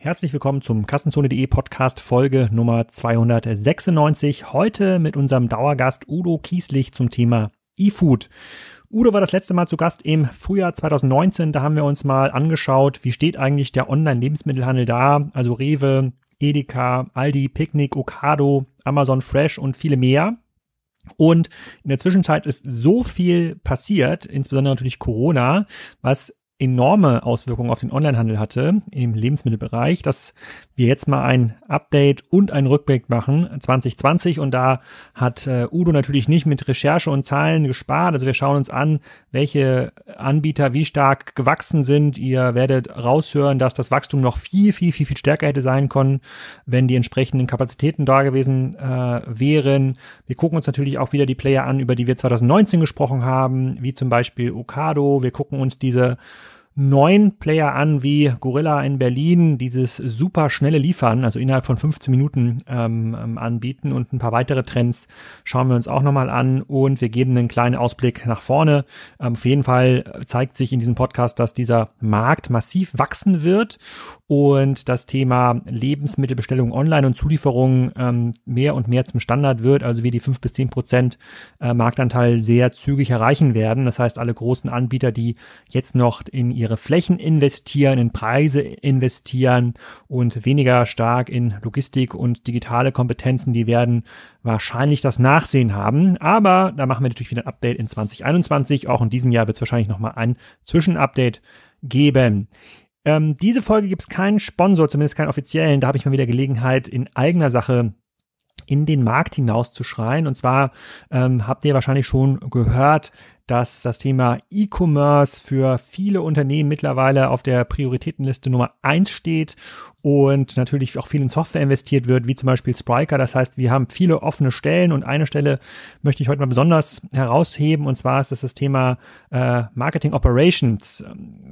Herzlich willkommen zum Kassenzone.de Podcast Folge Nummer 296. Heute mit unserem Dauergast Udo Kieslich zum Thema E-Food. Udo war das letzte Mal zu Gast im Frühjahr 2019. Da haben wir uns mal angeschaut, wie steht eigentlich der Online-Lebensmittelhandel da? Also Rewe, Edeka, Aldi, Picknick, Ocado, Amazon Fresh und viele mehr. Und in der Zwischenzeit ist so viel passiert, insbesondere natürlich Corona, was enorme Auswirkungen auf den Onlinehandel hatte im Lebensmittelbereich, dass wir jetzt mal ein Update und einen Rückblick machen 2020 und da hat äh, Udo natürlich nicht mit Recherche und Zahlen gespart. Also wir schauen uns an, welche Anbieter wie stark gewachsen sind. Ihr werdet raushören, dass das Wachstum noch viel, viel, viel, viel stärker hätte sein können, wenn die entsprechenden Kapazitäten da gewesen äh, wären. Wir gucken uns natürlich auch wieder die Player an, über die wir 2019 gesprochen haben, wie zum Beispiel Okado. Wir gucken uns diese neun Player an wie Gorilla in Berlin dieses super schnelle Liefern, also innerhalb von 15 Minuten ähm, ähm, anbieten und ein paar weitere Trends schauen wir uns auch nochmal an und wir geben einen kleinen Ausblick nach vorne. Ähm, auf jeden Fall zeigt sich in diesem Podcast, dass dieser Markt massiv wachsen wird und das Thema Lebensmittelbestellung online und Zulieferung ähm, mehr und mehr zum Standard wird, also wir die fünf bis zehn Prozent äh, Marktanteil sehr zügig erreichen werden. Das heißt, alle großen Anbieter, die jetzt noch in ihre Flächen investieren, in Preise investieren und weniger stark in Logistik und digitale Kompetenzen, die werden wahrscheinlich das Nachsehen haben. Aber da machen wir natürlich wieder ein Update in 2021. Auch in diesem Jahr wird es wahrscheinlich nochmal ein Zwischenupdate geben. Ähm, diese Folge gibt es keinen Sponsor, zumindest keinen offiziellen. Da habe ich mal wieder Gelegenheit, in eigener Sache in den Markt hinauszuschreien. Und zwar ähm, habt ihr wahrscheinlich schon gehört, dass das Thema E-Commerce für viele Unternehmen mittlerweile auf der Prioritätenliste Nummer eins steht und natürlich auch viel in Software investiert wird, wie zum Beispiel Spriker. Das heißt, wir haben viele offene Stellen und eine Stelle möchte ich heute mal besonders herausheben und zwar ist das das Thema äh, Marketing Operations.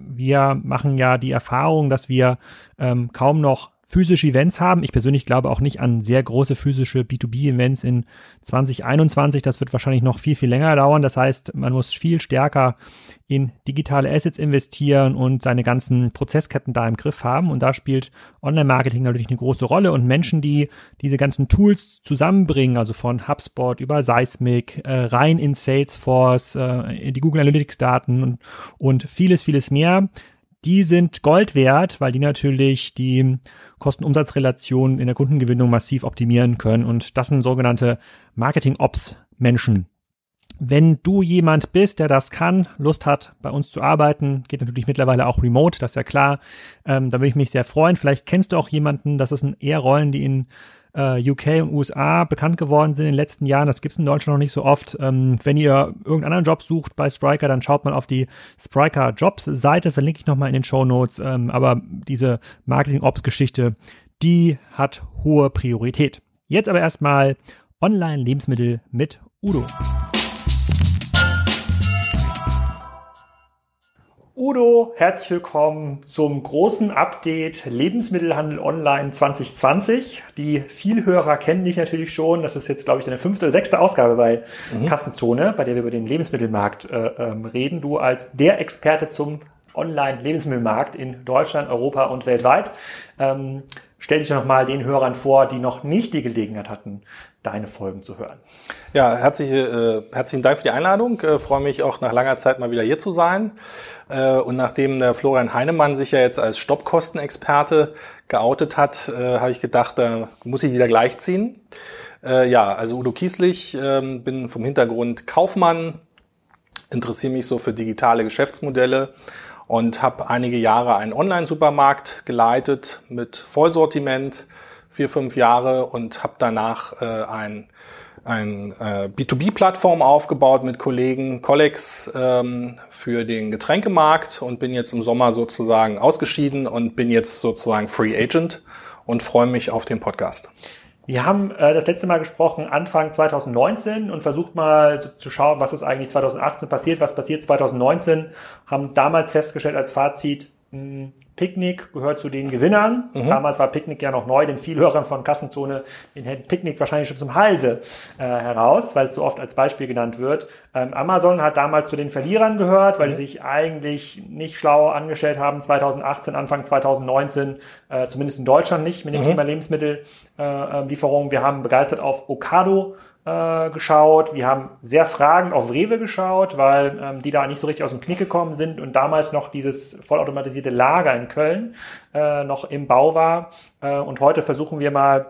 Wir machen ja die Erfahrung, dass wir ähm, kaum noch physische Events haben. Ich persönlich glaube auch nicht an sehr große physische B2B-Events in 2021. Das wird wahrscheinlich noch viel, viel länger dauern. Das heißt, man muss viel stärker in digitale Assets investieren und seine ganzen Prozessketten da im Griff haben. Und da spielt Online-Marketing natürlich eine große Rolle. Und Menschen, die diese ganzen Tools zusammenbringen, also von HubSpot über Seismic, äh, rein in Salesforce, äh, die Google Analytics-Daten und, und vieles, vieles mehr, die sind Gold wert, weil die natürlich die Kosten-Umsatz-Relation in der Kundengewinnung massiv optimieren können. Und das sind sogenannte Marketing-Ops-Menschen. Wenn du jemand bist, der das kann, Lust hat, bei uns zu arbeiten, geht natürlich mittlerweile auch remote, das ist ja klar. Ähm, da würde ich mich sehr freuen. Vielleicht kennst du auch jemanden, das sind eher Rollen, die in äh, UK und USA bekannt geworden sind in den letzten Jahren. Das gibt's in Deutschland noch nicht so oft. Ähm, wenn ihr irgendeinen anderen Job sucht bei Spriker, dann schaut mal auf die Spriker Jobs Seite, verlinke ich nochmal in den Show Notes. Ähm, aber diese Marketing Ops Geschichte, die hat hohe Priorität. Jetzt aber erstmal Online Lebensmittel mit Udo. Udo, herzlich willkommen zum großen Update Lebensmittelhandel Online 2020. Die Vielhörer kennen dich natürlich schon. Das ist jetzt, glaube ich, deine fünfte oder sechste Ausgabe bei mhm. Kassenzone, bei der wir über den Lebensmittelmarkt äh, ähm, reden. Du als der Experte zum Online-Lebensmittelmarkt in Deutschland, Europa und weltweit. Ähm, stell dich doch mal den Hörern vor, die noch nicht die Gelegenheit hatten, deine Folgen zu hören. Ja, herzliche, äh, herzlichen Dank für die Einladung. Äh, freue mich auch nach langer Zeit mal wieder hier zu sein. Äh, und nachdem der Florian Heinemann sich ja jetzt als Stoppkostenexperte geoutet hat, äh, habe ich gedacht, da muss ich wieder gleichziehen. Äh, ja, also Udo Kieslich, ähm, bin vom Hintergrund Kaufmann, interessiere mich so für digitale Geschäftsmodelle und habe einige Jahre einen Online-Supermarkt geleitet mit Vollsortiment, vier, fünf Jahre und habe danach äh, ein ein äh, B2B-Plattform aufgebaut mit Kollegen Collex ähm, für den Getränkemarkt und bin jetzt im Sommer sozusagen ausgeschieden und bin jetzt sozusagen Free Agent und freue mich auf den Podcast. Wir haben äh, das letzte Mal gesprochen Anfang 2019 und versucht mal zu, zu schauen, was ist eigentlich 2018 passiert, was passiert 2019. Haben damals festgestellt als Fazit, Picknick gehört zu den Gewinnern. Mhm. Damals war Picknick ja noch neu, den Vielhörern von Kassenzone, den hält Picknick wahrscheinlich schon zum Halse äh, heraus, weil es so oft als Beispiel genannt wird. Ähm, Amazon hat damals zu den Verlierern gehört, weil mhm. sie sich eigentlich nicht schlau angestellt haben, 2018, Anfang 2019, äh, zumindest in Deutschland nicht mit dem mhm. Thema Lebensmittellieferungen. Äh, Wir haben begeistert auf Ocado äh, geschaut. Wir haben sehr fragend auf Rewe geschaut, weil ähm, die da nicht so richtig aus dem Knick gekommen sind und damals noch dieses vollautomatisierte Lager in Köln äh, noch im Bau war. Äh, und heute versuchen wir mal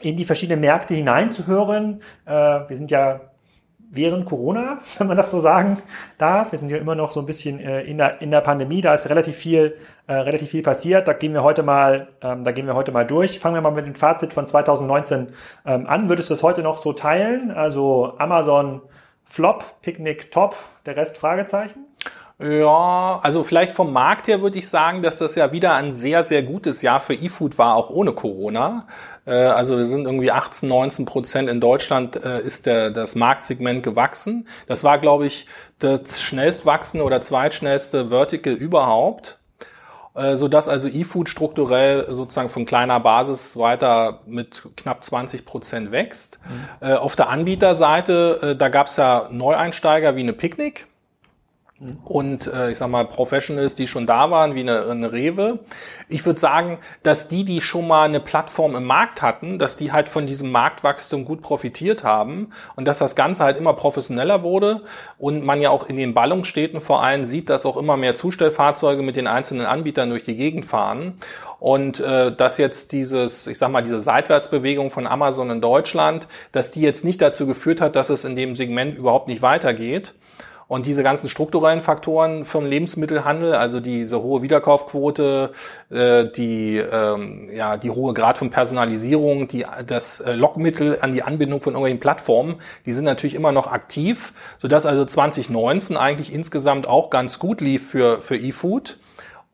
in die verschiedenen Märkte hineinzuhören. Äh, wir sind ja während Corona, wenn man das so sagen darf. Wir sind ja immer noch so ein bisschen äh, in, der, in der Pandemie, da ist relativ viel, äh, relativ viel passiert. Da gehen wir heute mal, ähm, da gehen wir heute mal durch. Fangen wir mal mit dem Fazit von 2019 ähm, an. Würdest du das heute noch so teilen? Also Amazon Flop, Picknick Top, der Rest Fragezeichen? Ja, also vielleicht vom Markt her würde ich sagen, dass das ja wieder ein sehr, sehr gutes Jahr für E-Food war, auch ohne Corona. Äh, also wir sind irgendwie 18, 19 Prozent in Deutschland äh, ist der, das Marktsegment gewachsen. Das war, glaube ich, das schnellst wachsende oder zweitschnellste Vertical überhaupt äh, so dass also E-Food strukturell sozusagen von kleiner Basis weiter mit knapp 20 Prozent wächst. Mhm. Auf der Anbieterseite, da gab es ja Neueinsteiger wie eine Picknick und äh, ich sag mal Professionals, die schon da waren, wie eine, eine Rewe. Ich würde sagen, dass die, die schon mal eine Plattform im Markt hatten, dass die halt von diesem Marktwachstum gut profitiert haben und dass das Ganze halt immer professioneller wurde und man ja auch in den Ballungsstädten vor allem sieht, dass auch immer mehr Zustellfahrzeuge mit den einzelnen Anbietern durch die Gegend fahren und äh, dass jetzt dieses, ich sag mal, diese Seitwärtsbewegung von Amazon in Deutschland, dass die jetzt nicht dazu geführt hat, dass es in dem Segment überhaupt nicht weitergeht. Und diese ganzen strukturellen Faktoren vom Lebensmittelhandel, also diese hohe Wiederkaufquote, äh, die, ähm, ja, die hohe Grad von Personalisierung, die, das äh, Lockmittel an die Anbindung von irgendwelchen Plattformen, die sind natürlich immer noch aktiv, sodass also 2019 eigentlich insgesamt auch ganz gut lief für, für eFood.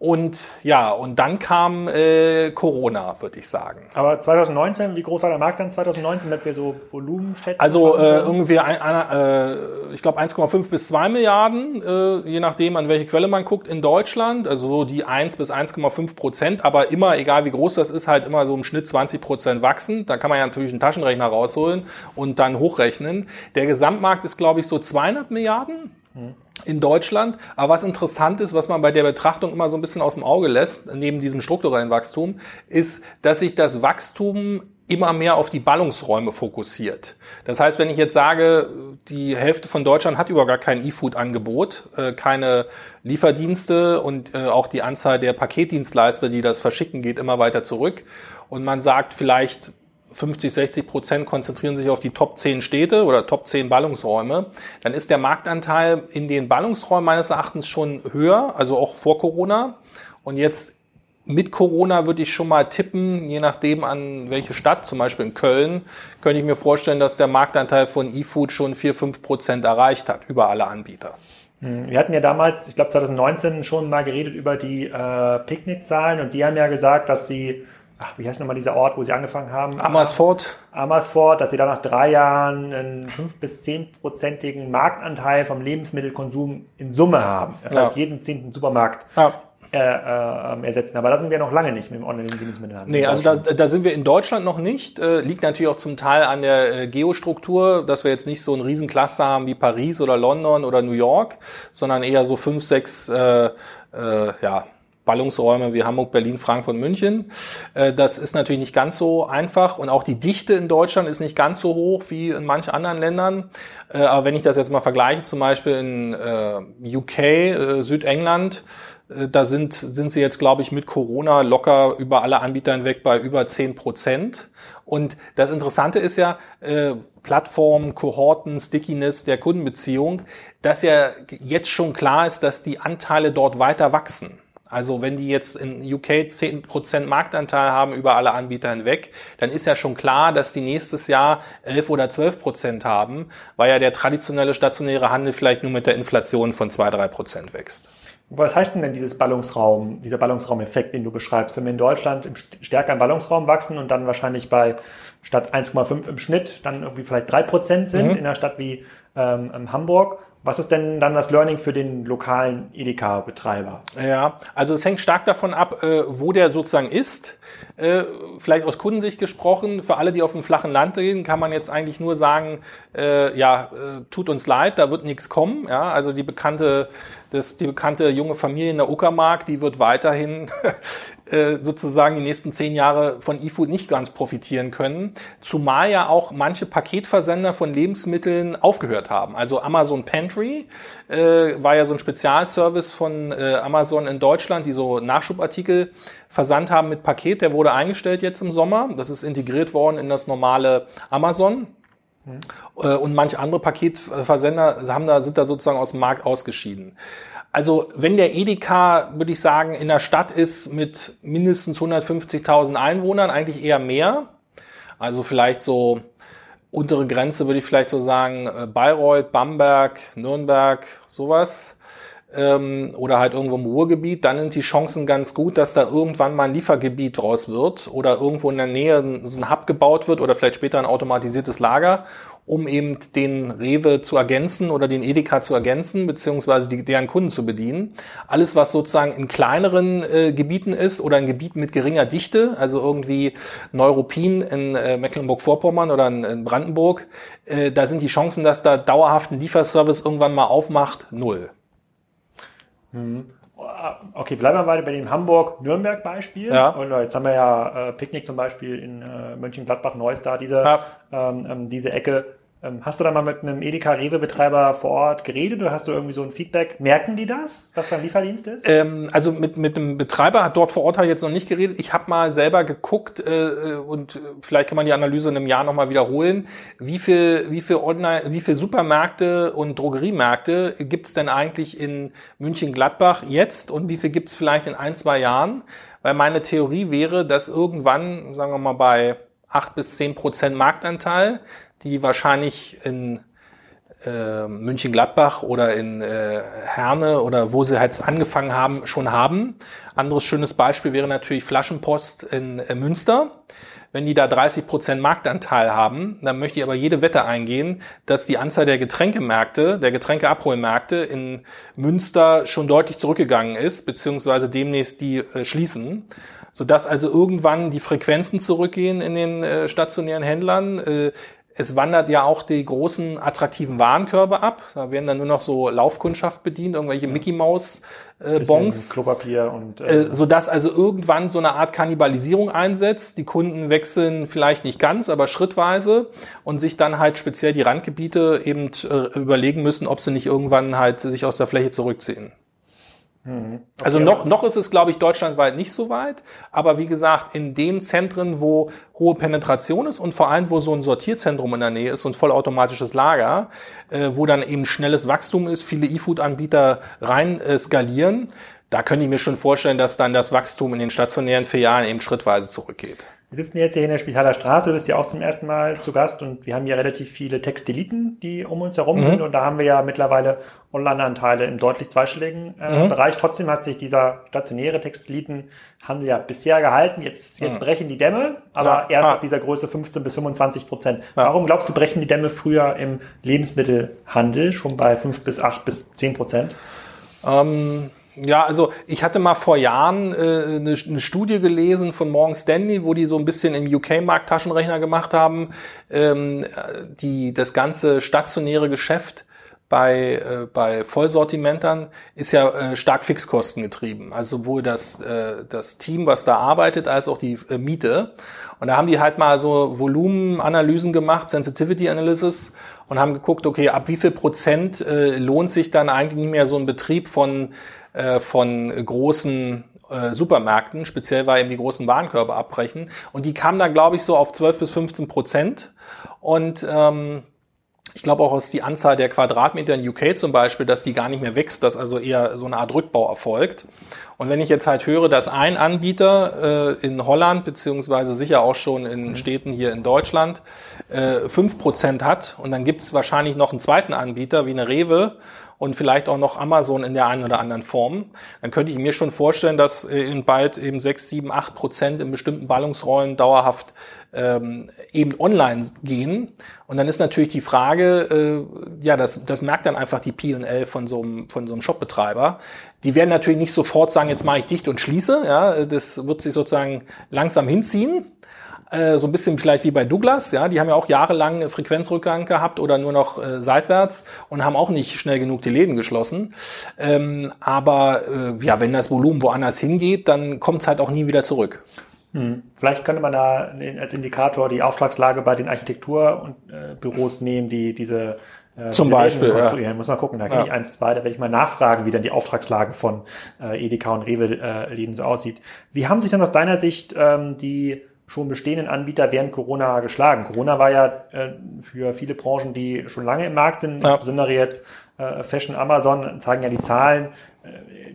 Und ja, und dann kam äh, Corona, würde ich sagen. Aber 2019, wie groß war der Markt dann 2019, wenn wir so Volumen schätzen? Also äh, irgendwie, ein, ein, äh, ich glaube 1,5 bis 2 Milliarden, äh, je nachdem, an welche Quelle man guckt, in Deutschland. Also so die 1 bis 1,5 Prozent, aber immer, egal wie groß das ist, halt immer so im Schnitt 20 Prozent wachsen. Da kann man ja natürlich einen Taschenrechner rausholen und dann hochrechnen. Der Gesamtmarkt ist, glaube ich, so 200 Milliarden. Hm in Deutschland. Aber was interessant ist, was man bei der Betrachtung immer so ein bisschen aus dem Auge lässt, neben diesem strukturellen Wachstum, ist, dass sich das Wachstum immer mehr auf die Ballungsräume fokussiert. Das heißt, wenn ich jetzt sage, die Hälfte von Deutschland hat überhaupt gar kein E-Food-Angebot, äh, keine Lieferdienste und äh, auch die Anzahl der Paketdienstleister, die das verschicken, geht immer weiter zurück. Und man sagt vielleicht 50, 60 Prozent konzentrieren sich auf die Top 10 Städte oder Top 10 Ballungsräume, dann ist der Marktanteil in den Ballungsräumen meines Erachtens schon höher, also auch vor Corona. Und jetzt mit Corona würde ich schon mal tippen, je nachdem an welche Stadt, zum Beispiel in Köln, könnte ich mir vorstellen, dass der Marktanteil von eFood schon 4, 5 Prozent erreicht hat über alle Anbieter. Hm, wir hatten ja damals, ich glaube 2019 schon mal geredet über die äh, Picknickzahlen und die haben ja gesagt, dass sie ach, wie heißt nochmal dieser Ort, wo sie angefangen haben? Amersfoort. Amersfoort, dass sie da nach drei Jahren einen 5- bis 10-prozentigen Marktanteil vom Lebensmittelkonsum in Summe haben. Das ja. heißt, jeden zehnten Supermarkt ja. äh, äh, ersetzen. Aber da sind wir noch lange nicht mit dem Online-Lebensmittelhandel. Nee, also da, da sind wir in Deutschland noch nicht. Äh, liegt natürlich auch zum Teil an der äh, Geostruktur, dass wir jetzt nicht so ein Riesencluster haben wie Paris oder London oder New York, sondern eher so fünf, sechs äh, äh, ja, Ballungsräume wie Hamburg, Berlin, Frankfurt, München. Äh, das ist natürlich nicht ganz so einfach und auch die Dichte in Deutschland ist nicht ganz so hoch wie in manchen anderen Ländern. Äh, aber wenn ich das jetzt mal vergleiche, zum Beispiel in äh, UK, Südengland, da sind, sind sie jetzt, glaube ich, mit Corona locker über alle Anbieter hinweg bei über 10 Prozent. Und das Interessante ist ja, Plattformen, Kohorten, Stickiness der Kundenbeziehung, dass ja jetzt schon klar ist, dass die Anteile dort weiter wachsen. Also wenn die jetzt in UK 10% Marktanteil haben über alle Anbieter hinweg, dann ist ja schon klar, dass die nächstes Jahr 11 oder 12% haben, weil ja der traditionelle stationäre Handel vielleicht nur mit der Inflation von 2-3% wächst. Was heißt denn dieses Ballungsraum, dieser Ballungsraumeffekt, den du beschreibst? Wenn wir in Deutschland stärker im Ballungsraum wachsen und dann wahrscheinlich bei statt 1,5 im Schnitt dann irgendwie vielleicht 3% sind mhm. in einer Stadt wie ähm, Hamburg Was ist denn dann das Learning für den lokalen Edeka-Betreiber? Ja, also es hängt stark davon ab, äh, wo der sozusagen ist. Äh, vielleicht aus Kundensicht gesprochen, für alle, die auf dem flachen Land gehen, kann man jetzt eigentlich nur sagen, äh, ja, tut uns leid, da wird nichts kommen. Ja, also die bekannte das, die bekannte junge Familie in der Uckermark, die wird weiterhin äh, sozusagen die nächsten zehn Jahre von eFood nicht ganz profitieren können. Zumal ja auch manche Paketversender von Lebensmitteln aufgehört haben. Also Amazon Pantry äh, war ja so ein Spezialservice von äh, Amazon in Deutschland, die so Nachschubartikel versandt haben mit Paket. Der wurde eingestellt jetzt im Sommer. Das ist integriert worden in das normale Amazon. Mhm. Und manche andere Paketversender haben da, sind da sozusagen aus dem Markt ausgeschieden. Also wenn der Edeka, würde ich sagen, in der Stadt ist mit mindestens 150.000 Einwohnern, eigentlich eher mehr. Also vielleicht so untere Grenze würde ich vielleicht so sagen, äh, Bayreuth, Bamberg, Nürnberg, sowas ähm, oder halt irgendwo im Ruhrgebiet, dann sind die Chancen ganz gut, dass da irgendwann mal ein Liefergebiet draus wird oder irgendwo in der Nähe ein Hub gebaut wird oder vielleicht später ein automatisiertes Lager, um eben den Rewe zu ergänzen oder den Edeka zu ergänzen, beziehungsweise die, deren Kunden zu bedienen. Alles, was sozusagen in kleineren äh, Gebieten ist oder in Gebieten mit geringer Dichte, also irgendwie Neuruppin in äh, Mecklenburg-Vorpommern oder in, in Brandenburg, äh, da sind die Chancen, dass da dauerhaft ein Lieferservice irgendwann mal aufmacht, null. Mhm. Okay, bleiben wir weiter bei dem Hamburg-Nürnberg-Beispiel. Ja. Und äh, jetzt haben wir ja äh, Picknick zum Beispiel in äh, Mönchengladbach-Neuss da, diese, ja. ähm, ähm diese Ecke. Ähm, hast du da mal mit einem Edeka-Rewe-Betreiber vor Ort geredet oder hast du irgendwie so ein Feedback? Merken die das, dass da ein Lieferdienst ist? Ähm, also mit, mit dem Betreiber hat dort vor Ort halt jetzt noch nicht geredet. Ich habe mal selber geguckt äh, und vielleicht kann man die Analyse in einem Jahr nochmal wiederholen. Wie viel, wie viel Online, wie viel Supermärkte und Drogeriemärkte gibt es denn eigentlich in München-Gladbach jetzt und wie viel gibt es vielleicht in ein, zwei Jahren? Weil meine Theorie wäre, dass irgendwann, sagen wir mal bei acht bis zehn Prozent Marktanteil die wahrscheinlich in äh, München-Gladbach oder in äh, Herne oder wo sie halt angefangen haben, schon haben. Anderes schönes Beispiel wäre natürlich Flaschenpost in äh, Münster. Wenn die da 30 Prozent Marktanteil haben, dann möchte ich aber jede Wette eingehen, dass die Anzahl der Getränkemärkte, der Getränkeabholmärkte in Münster schon deutlich zurückgegangen ist, beziehungsweise demnächst die äh, schließen sodass also irgendwann die Frequenzen zurückgehen in den äh, stationären Händlern. Äh, es wandert ja auch die großen attraktiven Warenkörbe ab. Da werden dann nur noch so Laufkundschaft bedient, irgendwelche ja. Mickey Maus äh, Bons, Klopapier und äh, äh, so dass also irgendwann so eine Art Kannibalisierung einsetzt. Die Kunden wechseln vielleicht nicht ganz, aber schrittweise und sich dann halt speziell die Randgebiete eben äh, überlegen müssen, ob sie nicht irgendwann halt sich aus der Fläche zurückziehen. Mhm. Okay. Also noch, noch ist es, glaube ich, deutschlandweit nicht so weit. Aber wie gesagt, in den Zentren, wo hohe Penetration ist und vor allem, wo so ein Sortierzentrum in der Nähe ist, so ein vollautomatisches Lager, äh, wo dann eben schnelles Wachstum ist, viele E-Food-Anbieter rein äh, skalieren, da könnte ich mir schon vorstellen, dass dann das Wachstum in den stationären Filialen eben schrittweise zurückgeht. Wir sitzen jetzt hier in der Spitaler Straße, du bist ja auch zum ersten Mal zu Gast und wir haben hier relativ viele Textiliten, die um uns herum mhm. sind und da haben wir ja mittlerweile Online-Anteile im deutlich zweistelligen äh, mhm. Bereich. Trotzdem hat sich dieser stationäre Textilitenhandel ja bisher gehalten. Jetzt, jetzt mhm. brechen die Dämme, aber ja. erst ah. ab dieser Größe 15 bis 25 Prozent. Ja. Warum glaubst du, brechen die Dämme früher im Lebensmittelhandel schon bei 5 bis 8 bis 10 Prozent? Ähm ja, also ich hatte mal vor Jahren äh, eine, eine Studie gelesen von Morgan Stanley, wo die so ein bisschen im UK-Markt Taschenrechner gemacht haben, ähm, die das ganze stationäre Geschäft bei, äh, bei Vollsortimentern ist ja äh, stark Fixkosten getrieben. Also sowohl das, äh, das Team, was da arbeitet, als auch die äh, Miete. Und da haben die halt mal so Volumenanalysen gemacht, Sensitivity Analysis, und haben geguckt, okay, ab wie viel Prozent äh, lohnt sich dann eigentlich nicht mehr so ein Betrieb von äh, von großen äh, Supermärkten, speziell weil eben die großen Warenkörbe abbrechen. Und die kamen dann, glaube ich, so auf 12 bis 15 Prozent. Und ähm, ich glaube auch aus die Anzahl der Quadratmeter in UK zum Beispiel, dass die gar nicht mehr wächst, dass also eher so eine Art Rückbau erfolgt. Und wenn ich jetzt halt höre, dass ein Anbieter äh, in Holland, beziehungsweise sicher auch schon in mhm. Städten hier in Deutschland, äh, äh, Prozent hat und dann gibt es wahrscheinlich noch einen zweiten Anbieter wie eine Rewe und vielleicht auch noch Amazon in der einen oder anderen Form, dann könnte ich mir schon vorstellen, dass äh, in bald eben sechs, sieben, acht Prozent in bestimmten Ballungsräumen dauerhaft ähm, eben online gehen. Und dann ist natürlich die Frage, äh, ja, das, das merkt dann einfach die P&L von so einem, von so einem Shopbetreiber. Die werden natürlich nicht sofort sagen, jetzt mache ich dicht und schließe. Ja, das wird sich sozusagen langsam hinziehen. Äh, so ein bisschen vielleicht wie bei Douglas, ja, die haben ja auch jahrelang Frequenzrückgang gehabt oder nur noch äh, seitwärts und haben auch nicht schnell genug die Läden geschlossen. Ähm, aber äh, ja, wenn das Volumen woanders hingeht, dann kommt es halt auch nie wieder zurück. Hm. Vielleicht könnte man da als Indikator die Auftragslage bei den Architekturbüros äh, nehmen, die diese äh, Zum Beispiel. Ja. Muss mal gucken, da kenne ja. ich eins, zwei, da werde ich mal nachfragen, wie dann die Auftragslage von äh, Edeka und Rewe-Läden äh, so aussieht. Wie haben sich denn aus deiner Sicht ähm, die schon bestehenden Anbieter während Corona geschlagen. Corona war ja äh, für viele Branchen, die schon lange im Markt sind, ja. insbesondere jetzt äh, Fashion, Amazon, zeigen ja die Zahlen,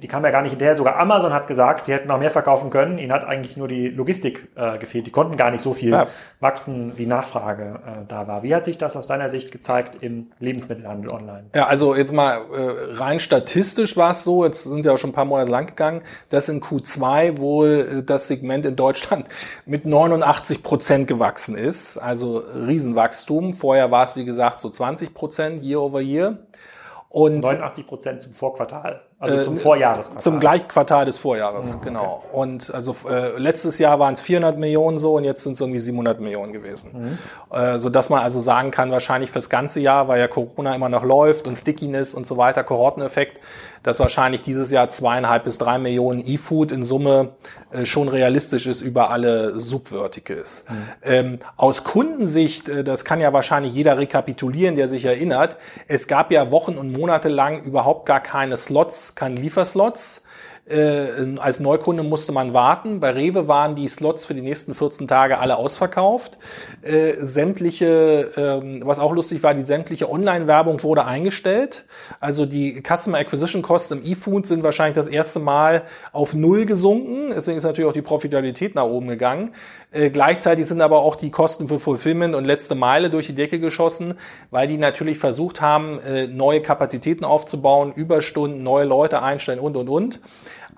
die kam ja gar nicht hinterher. Sogar Amazon hat gesagt, sie hätten noch mehr verkaufen können. Ihnen hat eigentlich nur die Logistik äh, gefehlt. Die konnten gar nicht so viel ja. wachsen, wie Nachfrage äh, da war. Wie hat sich das aus deiner Sicht gezeigt im Lebensmittelhandel online? Ja, also jetzt mal äh, rein statistisch war es so, jetzt sind ja auch schon ein paar Monate lang gegangen, dass in Q2 wohl äh, das Segment in Deutschland mit 89 Prozent gewachsen ist. Also Riesenwachstum. Vorher war es, wie gesagt, so 20 Prozent year over year. Und 89 Prozent zum Vorquartal. Also zum äh, Vorjahresquartal. Zum Gleichquartal des Vorjahres, mhm, genau. Okay. Und also äh, letztes Jahr waren es 400 Millionen so und jetzt sind es irgendwie 700 Millionen gewesen. Mhm. Äh, so dass man also sagen kann, wahrscheinlich fürs ganze Jahr, weil ja Corona immer noch läuft und Stickiness und so weiter, Kohorteneffekt, dass wahrscheinlich dieses Jahr zweieinhalb bis drei Millionen E-Food in Summe äh, schon realistisch ist über alle Subverticals. Mhm. Ähm, aus Kundensicht, äh, das kann ja wahrscheinlich jeder rekapitulieren, der sich erinnert, es gab ja Wochen und Monate lang überhaupt gar keine Slots keine Lieferslots. Äh, als Neukunde musste man warten. Bei Rewe waren die Slots für die nächsten 14 Tage alle ausverkauft. Äh, sämtliche, ähm, was auch lustig war, die sämtliche Online-Werbung wurde eingestellt. Also die Customer Acquisition Costs im E-Food sind wahrscheinlich das erste Mal auf Null gesunken. Deswegen ist natürlich auch die Profitabilität nach oben gegangen. Äh, gleichzeitig sind aber auch die Kosten für Fulfillment und letzte Meile durch die Decke geschossen, weil die natürlich versucht haben, äh, neue Kapazitäten aufzubauen, Überstunden, neue Leute einstellen und, und, und.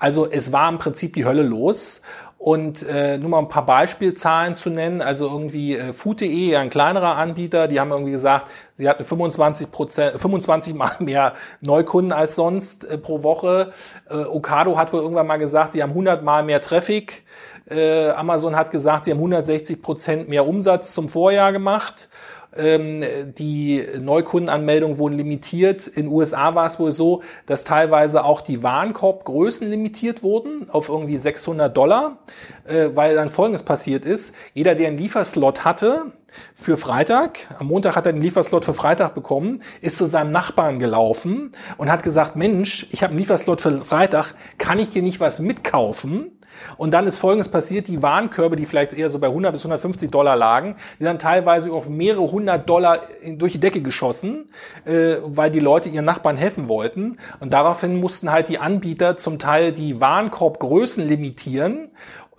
Also es war im Prinzip die Hölle los. Und äh, nur mal ein paar Beispielzahlen zu nennen, also irgendwie äh, Food.de, ein kleinerer Anbieter, die haben irgendwie gesagt, sie hatten 25 Prozent, 25 mal mehr Neukunden als sonst äh, pro Woche. Äh, Ocado hat wohl irgendwann mal gesagt, sie haben 100 mal mehr Traffic. Äh, Amazon hat gesagt, sie haben 160 Prozent mehr Umsatz zum Vorjahr gemacht. Ähm, die Neukundenanmeldungen wurden limitiert. In USA war es wohl so, dass teilweise auch die Warenkorbgrößen limitiert wurden auf irgendwie 600 Dollar, äh, weil dann Folgendes passiert ist. Jeder, der einen Lieferslot hatte, für Freitag. Am Montag hat er den Lieferslot für Freitag bekommen, ist zu seinem Nachbarn gelaufen und hat gesagt, Mensch, ich habe einen Lieferslot für Freitag, kann ich dir nicht was mitkaufen? Und dann ist Folgendes passiert, die Warenkörbe, die vielleicht eher so bei 100 bis 150 Dollar lagen, die dann teilweise auf mehrere hundert Dollar durch die Decke geschossen, äh, weil die Leute ihren Nachbarn helfen wollten. Und daraufhin mussten halt die Anbieter zum Teil die Warenkorbgrößen limitieren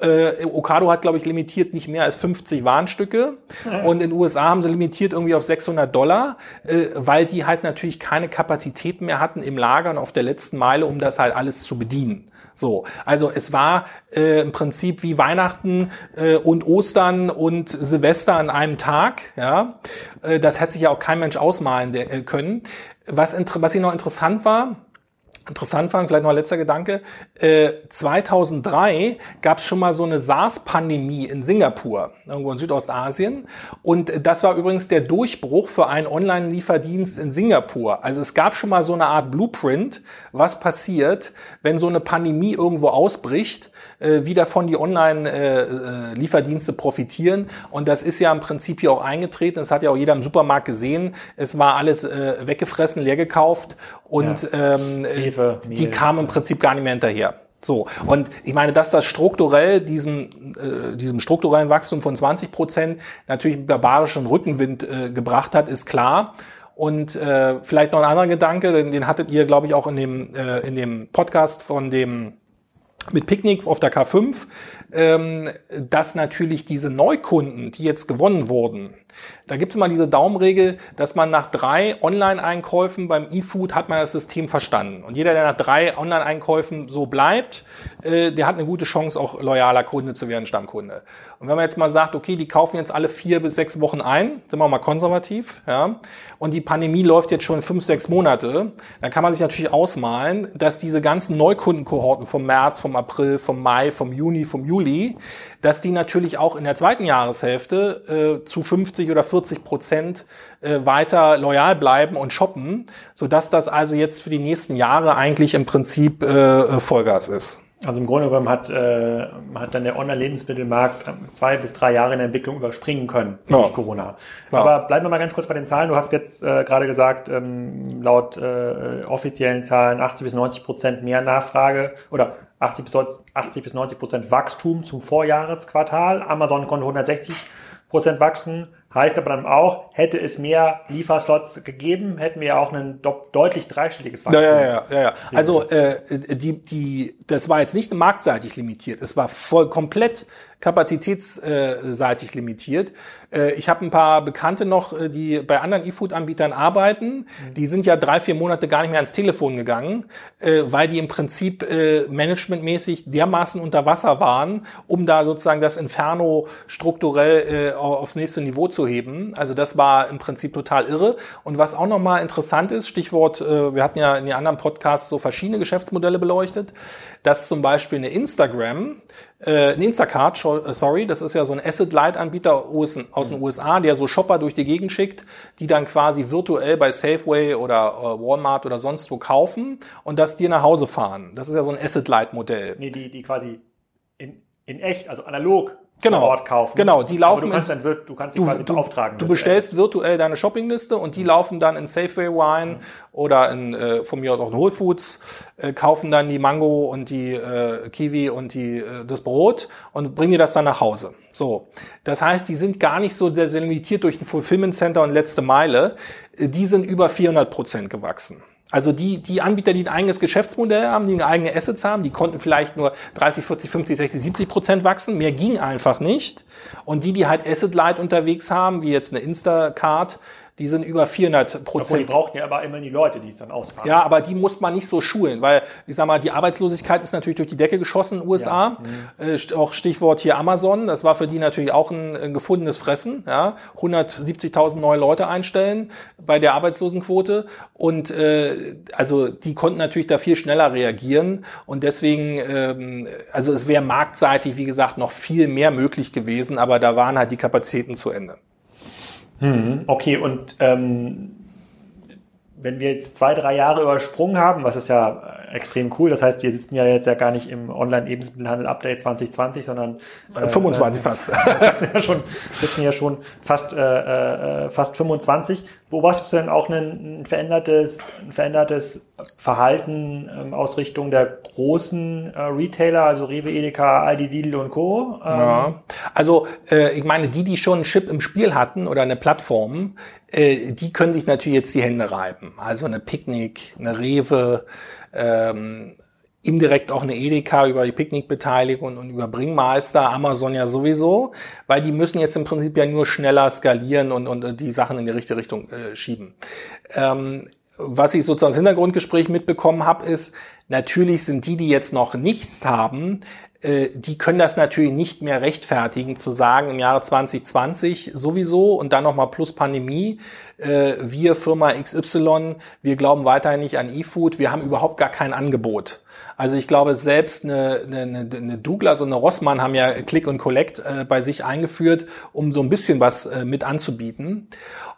äh, Okado hat, glaube ich, limitiert nicht mehr als 50 Warenstücke. Und in den USA haben sie limitiert irgendwie auf 600 Dollar, äh, weil die halt natürlich keine Kapazitäten mehr hatten im Lager und auf der letzten Meile, um das halt alles zu bedienen. So, also es war äh, im Prinzip wie Weihnachten äh, und Ostern und Silvester an einem Tag. Ja, äh, das hätte sich ja auch kein Mensch ausmalen der, äh, können. Was, was hier noch interessant war, Interessant fand, vielleicht noch ein letzter Gedanke, äh, 2003 gab es schon mal so eine SARS-Pandemie in Singapur, irgendwo in Südostasien. Und das war übrigens der Durchbruch für einen Online-Lieferdienst in Singapur. Also es gab schon mal so eine Art Blueprint, was passiert, wenn so eine Pandemie irgendwo ausbricht, äh, wie davon die Online-Lieferdienste äh, profitieren. Und das ist ja im Prinzip hier auch eingetreten. Das hat ja auch jeder im Supermarkt gesehen. Es war alles äh, weggefressen, leer gekauft und ja. ähm, Hefe, die kamen im Prinzip gar nicht mehr hinterher. So, und ich meine, dass das strukturell diesem, äh, diesem strukturellen Wachstum von 20 Prozent natürlich einen barbarischen Rückenwind äh, gebracht hat, ist klar. Und äh, vielleicht noch ein anderer Gedanke, den, den hattet ihr, glaube ich, auch in dem, äh, in dem Podcast von dem mit Picknick auf der K5, ähm, dass natürlich diese Neukunden, die jetzt gewonnen wurden, da gibt es immer diese Daumenregel, dass man nach drei Online-Einkäufen beim eFood hat man das System verstanden. Und jeder, der nach drei Online-Einkäufen so bleibt, äh, der hat eine gute Chance, auch loyaler Kunde zu werden, Stammkunde. Und wenn man jetzt mal sagt, okay, die kaufen jetzt alle vier bis sechs Wochen ein, sind wir mal konservativ, ja, und die Pandemie läuft jetzt schon fünf, sechs Monate, dann kann man sich natürlich ausmalen, dass diese ganzen Neukundenkohorten vom März, vom April, vom Mai, vom Juni, vom Juli, dass die natürlich auch in der zweiten Jahreshälfte äh, zu 50 oder 40 Prozent äh, weiter loyal bleiben und shoppen, sodass das also jetzt für die nächsten Jahre eigentlich im Prinzip äh, Vollgas ist. Also im Grunde genommen hat, äh, hat dann der Online-Lebensmittelmarkt zwei bis drei Jahre in der Entwicklung überspringen können durch ja. Corona. Ja. Aber bleiben wir mal ganz kurz bei den Zahlen. Du hast jetzt äh, gerade gesagt, ähm, laut äh, offiziellen Zahlen 80 bis 90 Prozent mehr Nachfrage oder 80 bis 80 bis 90 Prozent Wachstum zum Vorjahresquartal. Amazon konnte 160 Prozent wachsen. Heißt aber dann auch, hätte es mehr Lieferslots gegeben, hätten wir auch ein deutlich dreistelliges Wachstum. Ja, ja, ja, ja. Also äh, die, die, das war jetzt nicht marktseitig limitiert, es war voll komplett kapazitätsseitig limitiert. Äh, ich habe ein paar Bekannte noch, äh, die bei anderen E-Food-Anbietern arbeiten. Mhm. Die sind ja drei, vier Monate gar nicht mehr ans Telefon gegangen, äh, weil die im Prinzip managementmäßig dermaßen unter Wasser waren, um da sozusagen das Inferno strukturell aufs nächste Niveau zu heben. Also das war im Prinzip total irre. Und was auch nochmal interessant ist, Stichwort, wir hatten ja in den anderen Podcasts so verschiedene Geschäftsmodelle beleuchtet, dass zum Beispiel eine Instagram äh, ein Instacart, äh, sorry, das ist ja so ein Asset-Light-Anbieter aus den USA, der so Shopper durch die Gegend schickt, die dann quasi virtuell bei Safeway oder äh, Walmart oder sonst wo kaufen und das dir nach Hause fahren. Das ist ja so ein Asset-Light-Modell. Nee, die, die quasi in, in echt, also analog genau. Ort kaufen. Genau, die laufen. Aber du kannst dann du kannst du, quasi du, beauftragen. Du bestellst virtuell deine Shoppingliste und die laufen dann in Safeway Wine mhm. oder in äh, von mir aus auch in Whole Foods, äh, kaufen dann die Mango und die äh, Kiwi und die äh, das Brot und bringen dir das dann nach Hause. So, das heißt, die sind gar nicht so sehr limitiert durch ein Fulfillment Center und letzte Meile. Äh, die sind über 400 Prozent gewachsen. Also die, die Anbieter, die ein eigenes Geschäftsmodell haben, die eigene Assets haben, die konnten vielleicht nur 30, 40, 50, 60, 70 Prozent wachsen. Mehr ging einfach nicht. Und die, die halt Asset-Light unterwegs haben, wie jetzt eine Instacart, die sind über 400 Prozent. Die brauchten ja aber immer die Leute, die es dann ausfahren. Ja, aber die muss man nicht so schulen, weil ich sag mal, die Arbeitslosigkeit ist natürlich durch die Decke geschossen in den USA. Ja. Mhm. Äh, auch Stichwort hier Amazon, das war für die natürlich auch ein, ein gefundenes Fressen. Ja, 170.000 neue Leute einstellen bei der Arbeitslosenquote und äh, also die konnten natürlich da viel schneller reagieren und deswegen, ähm, also es wäre marktseitig wie gesagt noch viel mehr möglich gewesen, aber da waren halt die Kapazitäten zu Ende. Hm, okay, und ähm, wenn wir jetzt zwei, drei Jahre übersprungen haben, was ist ja extrem cool, das heißt, wir sitzen ja jetzt ja gar nicht im Online-Lebensmittelhandel-Update 2020, sondern äh, 25 äh, fast. Das ja schon, sitzen ja schon fast, äh, äh, fast 25. Beobachtest du denn auch ein, verändertes, ein verändertes Verhalten ähm, aus Richtung der großen äh, Retailer, also Rewe, Edeka, Aldi, Lidl und Co.? Ähm, ja. Also äh, ich meine, die, die schon einen Chip im Spiel hatten oder eine Plattform, äh, die können sich natürlich jetzt die Hände reiben. Also eine Picknick, eine Rewe, ähm, indirekt auch eine Edeka über die Picknickbeteiligung und über Bringmeister, Amazon ja sowieso, weil die müssen jetzt im Prinzip ja nur schneller skalieren und, und die Sachen in die richtige Richtung äh, schieben. Ähm, was ich sozusagen im Hintergrundgespräch mitbekommen habe, ist, natürlich sind die, die jetzt noch nichts haben, äh, die können das natürlich nicht mehr rechtfertigen, zu sagen, im Jahre 2020 sowieso und dann nochmal plus Pandemie, äh, wir Firma XY, wir glauben weiterhin nicht an E-Food, wir haben überhaupt gar kein Angebot. Also ich glaube, selbst eine, eine, eine Douglas und eine Rossmann haben ja Click und Collect äh, bei sich eingeführt, um so ein bisschen was äh, mit anzubieten.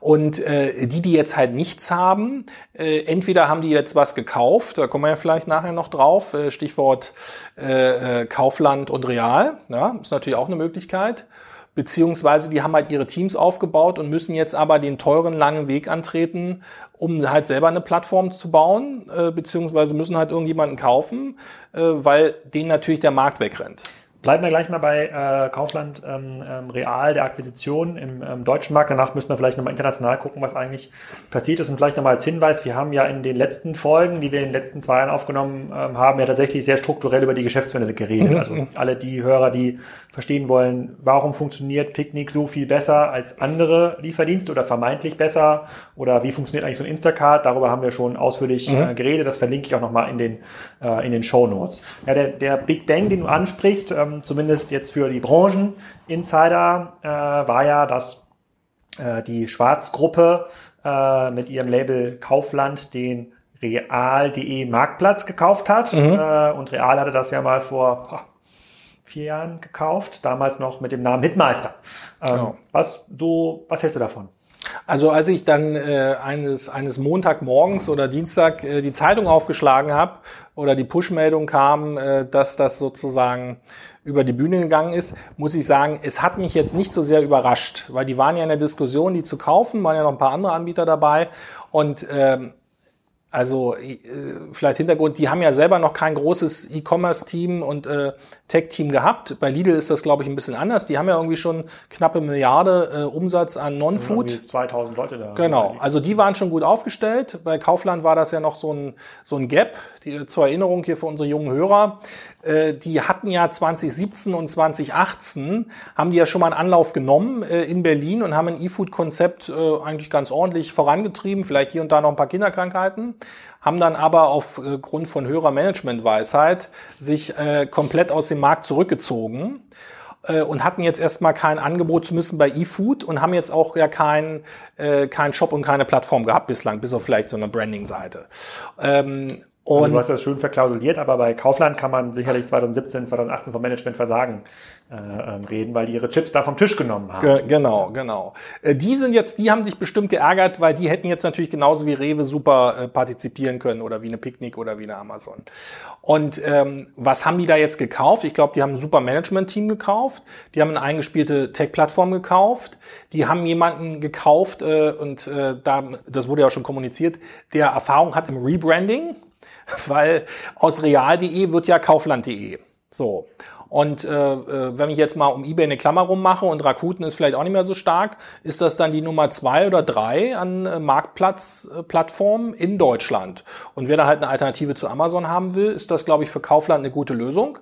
Und äh, die, die jetzt halt nichts haben, äh, entweder haben die jetzt was gekauft, da kommen wir ja vielleicht nachher noch drauf, äh, Stichwort äh, äh, Kaufland und Real, ja, ist natürlich auch eine Möglichkeit beziehungsweise die haben halt ihre Teams aufgebaut und müssen jetzt aber den teuren langen Weg antreten, um halt selber eine Plattform zu bauen, äh, beziehungsweise müssen halt irgendjemanden kaufen, äh, weil denen natürlich der Markt wegrennt. Bleiben wir gleich mal bei äh, Kaufland ähm, ähm, Real, der Akquisition im ähm, deutschen Markt. Danach müssen wir vielleicht nochmal international gucken, was eigentlich passiert ist. Und vielleicht nochmal als Hinweis, wir haben ja in den letzten Folgen, die wir in den letzten zwei Jahren aufgenommen ähm, haben, ja tatsächlich sehr strukturell über die Geschäftsmodelle geredet. Mhm. Also alle die Hörer, die verstehen wollen, warum funktioniert Picknick so viel besser als andere Lieferdienste oder vermeintlich besser oder wie funktioniert eigentlich so ein Instacart, darüber haben wir schon ausführlich mhm. äh, geredet. Das verlinke ich auch nochmal in den, äh, in den Show Notes. Ja, der, der Big Bang, den du ansprichst, ähm, zumindest jetzt für die Brancheninsider, äh, war ja, dass äh, die Schwarzgruppe äh, mit ihrem Label Kaufland den Real.de Marktplatz gekauft hat. Mhm. Äh, und Real hatte das ja mal vor oh, vier Jahren gekauft, damals noch mit dem Namen Hitmeister. Ähm, genau. Was, du, was hältst du davon? Also als ich dann äh, eines, eines Montagmorgens oder Dienstag äh, die Zeitung aufgeschlagen habe oder die Push-Meldung kam, äh, dass das sozusagen über die Bühne gegangen ist, muss ich sagen, es hat mich jetzt nicht so sehr überrascht, weil die waren ja in der Diskussion, die zu kaufen, waren ja noch ein paar andere Anbieter dabei. Und ähm, also äh, vielleicht Hintergrund, die haben ja selber noch kein großes E-Commerce-Team und äh, Tech-Team gehabt. Bei Lidl ist das, glaube ich, ein bisschen anders. Die haben ja irgendwie schon knappe Milliarde äh, Umsatz an Non-Food. 2000 Leute da. Genau, also die waren schon gut aufgestellt. Bei Kaufland war das ja noch so ein, so ein Gap. Die, zur Erinnerung hier für unsere jungen Hörer. Äh, die hatten ja 2017 und 2018, haben die ja schon mal einen Anlauf genommen äh, in Berlin und haben ein E-Food-Konzept äh, eigentlich ganz ordentlich vorangetrieben. Vielleicht hier und da noch ein paar Kinderkrankheiten haben dann aber aufgrund von höherer Managementweisheit sich komplett aus dem Markt zurückgezogen und hatten jetzt erstmal kein Angebot zu müssen bei eFood und haben jetzt auch ja keinen äh, kein Shop und keine Plattform gehabt bislang, bis auf vielleicht so eine Branding-Seite. Ähm, und also du hast das schön verklausuliert, aber bei Kaufland kann man sicherlich 2017, 2018 vom Managementversagen äh, ähm, reden, weil die ihre Chips da vom Tisch genommen haben. Ge genau, genau. Äh, die sind jetzt, die haben sich bestimmt geärgert, weil die hätten jetzt natürlich genauso wie Rewe super äh, partizipieren können oder wie eine Picknick oder wie eine Amazon. Und ähm, was haben die da jetzt gekauft? Ich glaube, die haben ein super Management-Team gekauft, die haben eine eingespielte Tech-Plattform gekauft, die haben jemanden gekauft äh, und äh, da, das wurde ja auch schon kommuniziert, der Erfahrung hat im Rebranding weil aus real.de wird ja kaufland.de. So. Und äh, äh, wenn ich jetzt mal um eBay eine Klammer rummache und Rakuten ist vielleicht auch nicht mehr so stark, ist das dann die Nummer zwei oder drei an äh, Marktplatzplattformen äh, in Deutschland. Und wer da halt eine Alternative zu Amazon haben will, ist das, glaube ich, für Kaufland eine gute Lösung.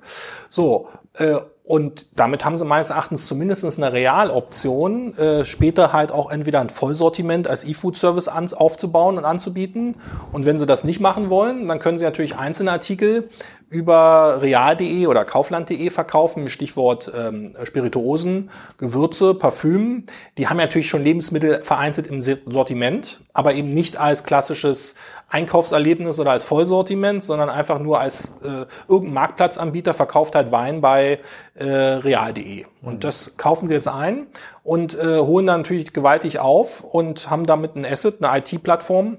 So, äh, und damit haben sie meines Erachtens zumindest eine Realoption, äh, später halt auch entweder ein Vollsortiment als E-Food-Service aufzubauen und anzubieten. Und wenn sie das nicht machen wollen, dann können sie natürlich einzelne Artikel über real.de oder kaufland.de verkaufen, Stichwort ähm, Spirituosen, Gewürze, Parfüm. Die haben natürlich schon Lebensmittel vereinzelt im Sortiment, aber eben nicht als klassisches Einkaufserlebnis oder als Vollsortiment, sondern einfach nur als äh, irgendein Marktplatzanbieter verkauft halt Wein bei äh, real.de. Und mhm. das kaufen sie jetzt ein und äh, holen dann natürlich gewaltig auf und haben damit ein Asset, eine IT-Plattform,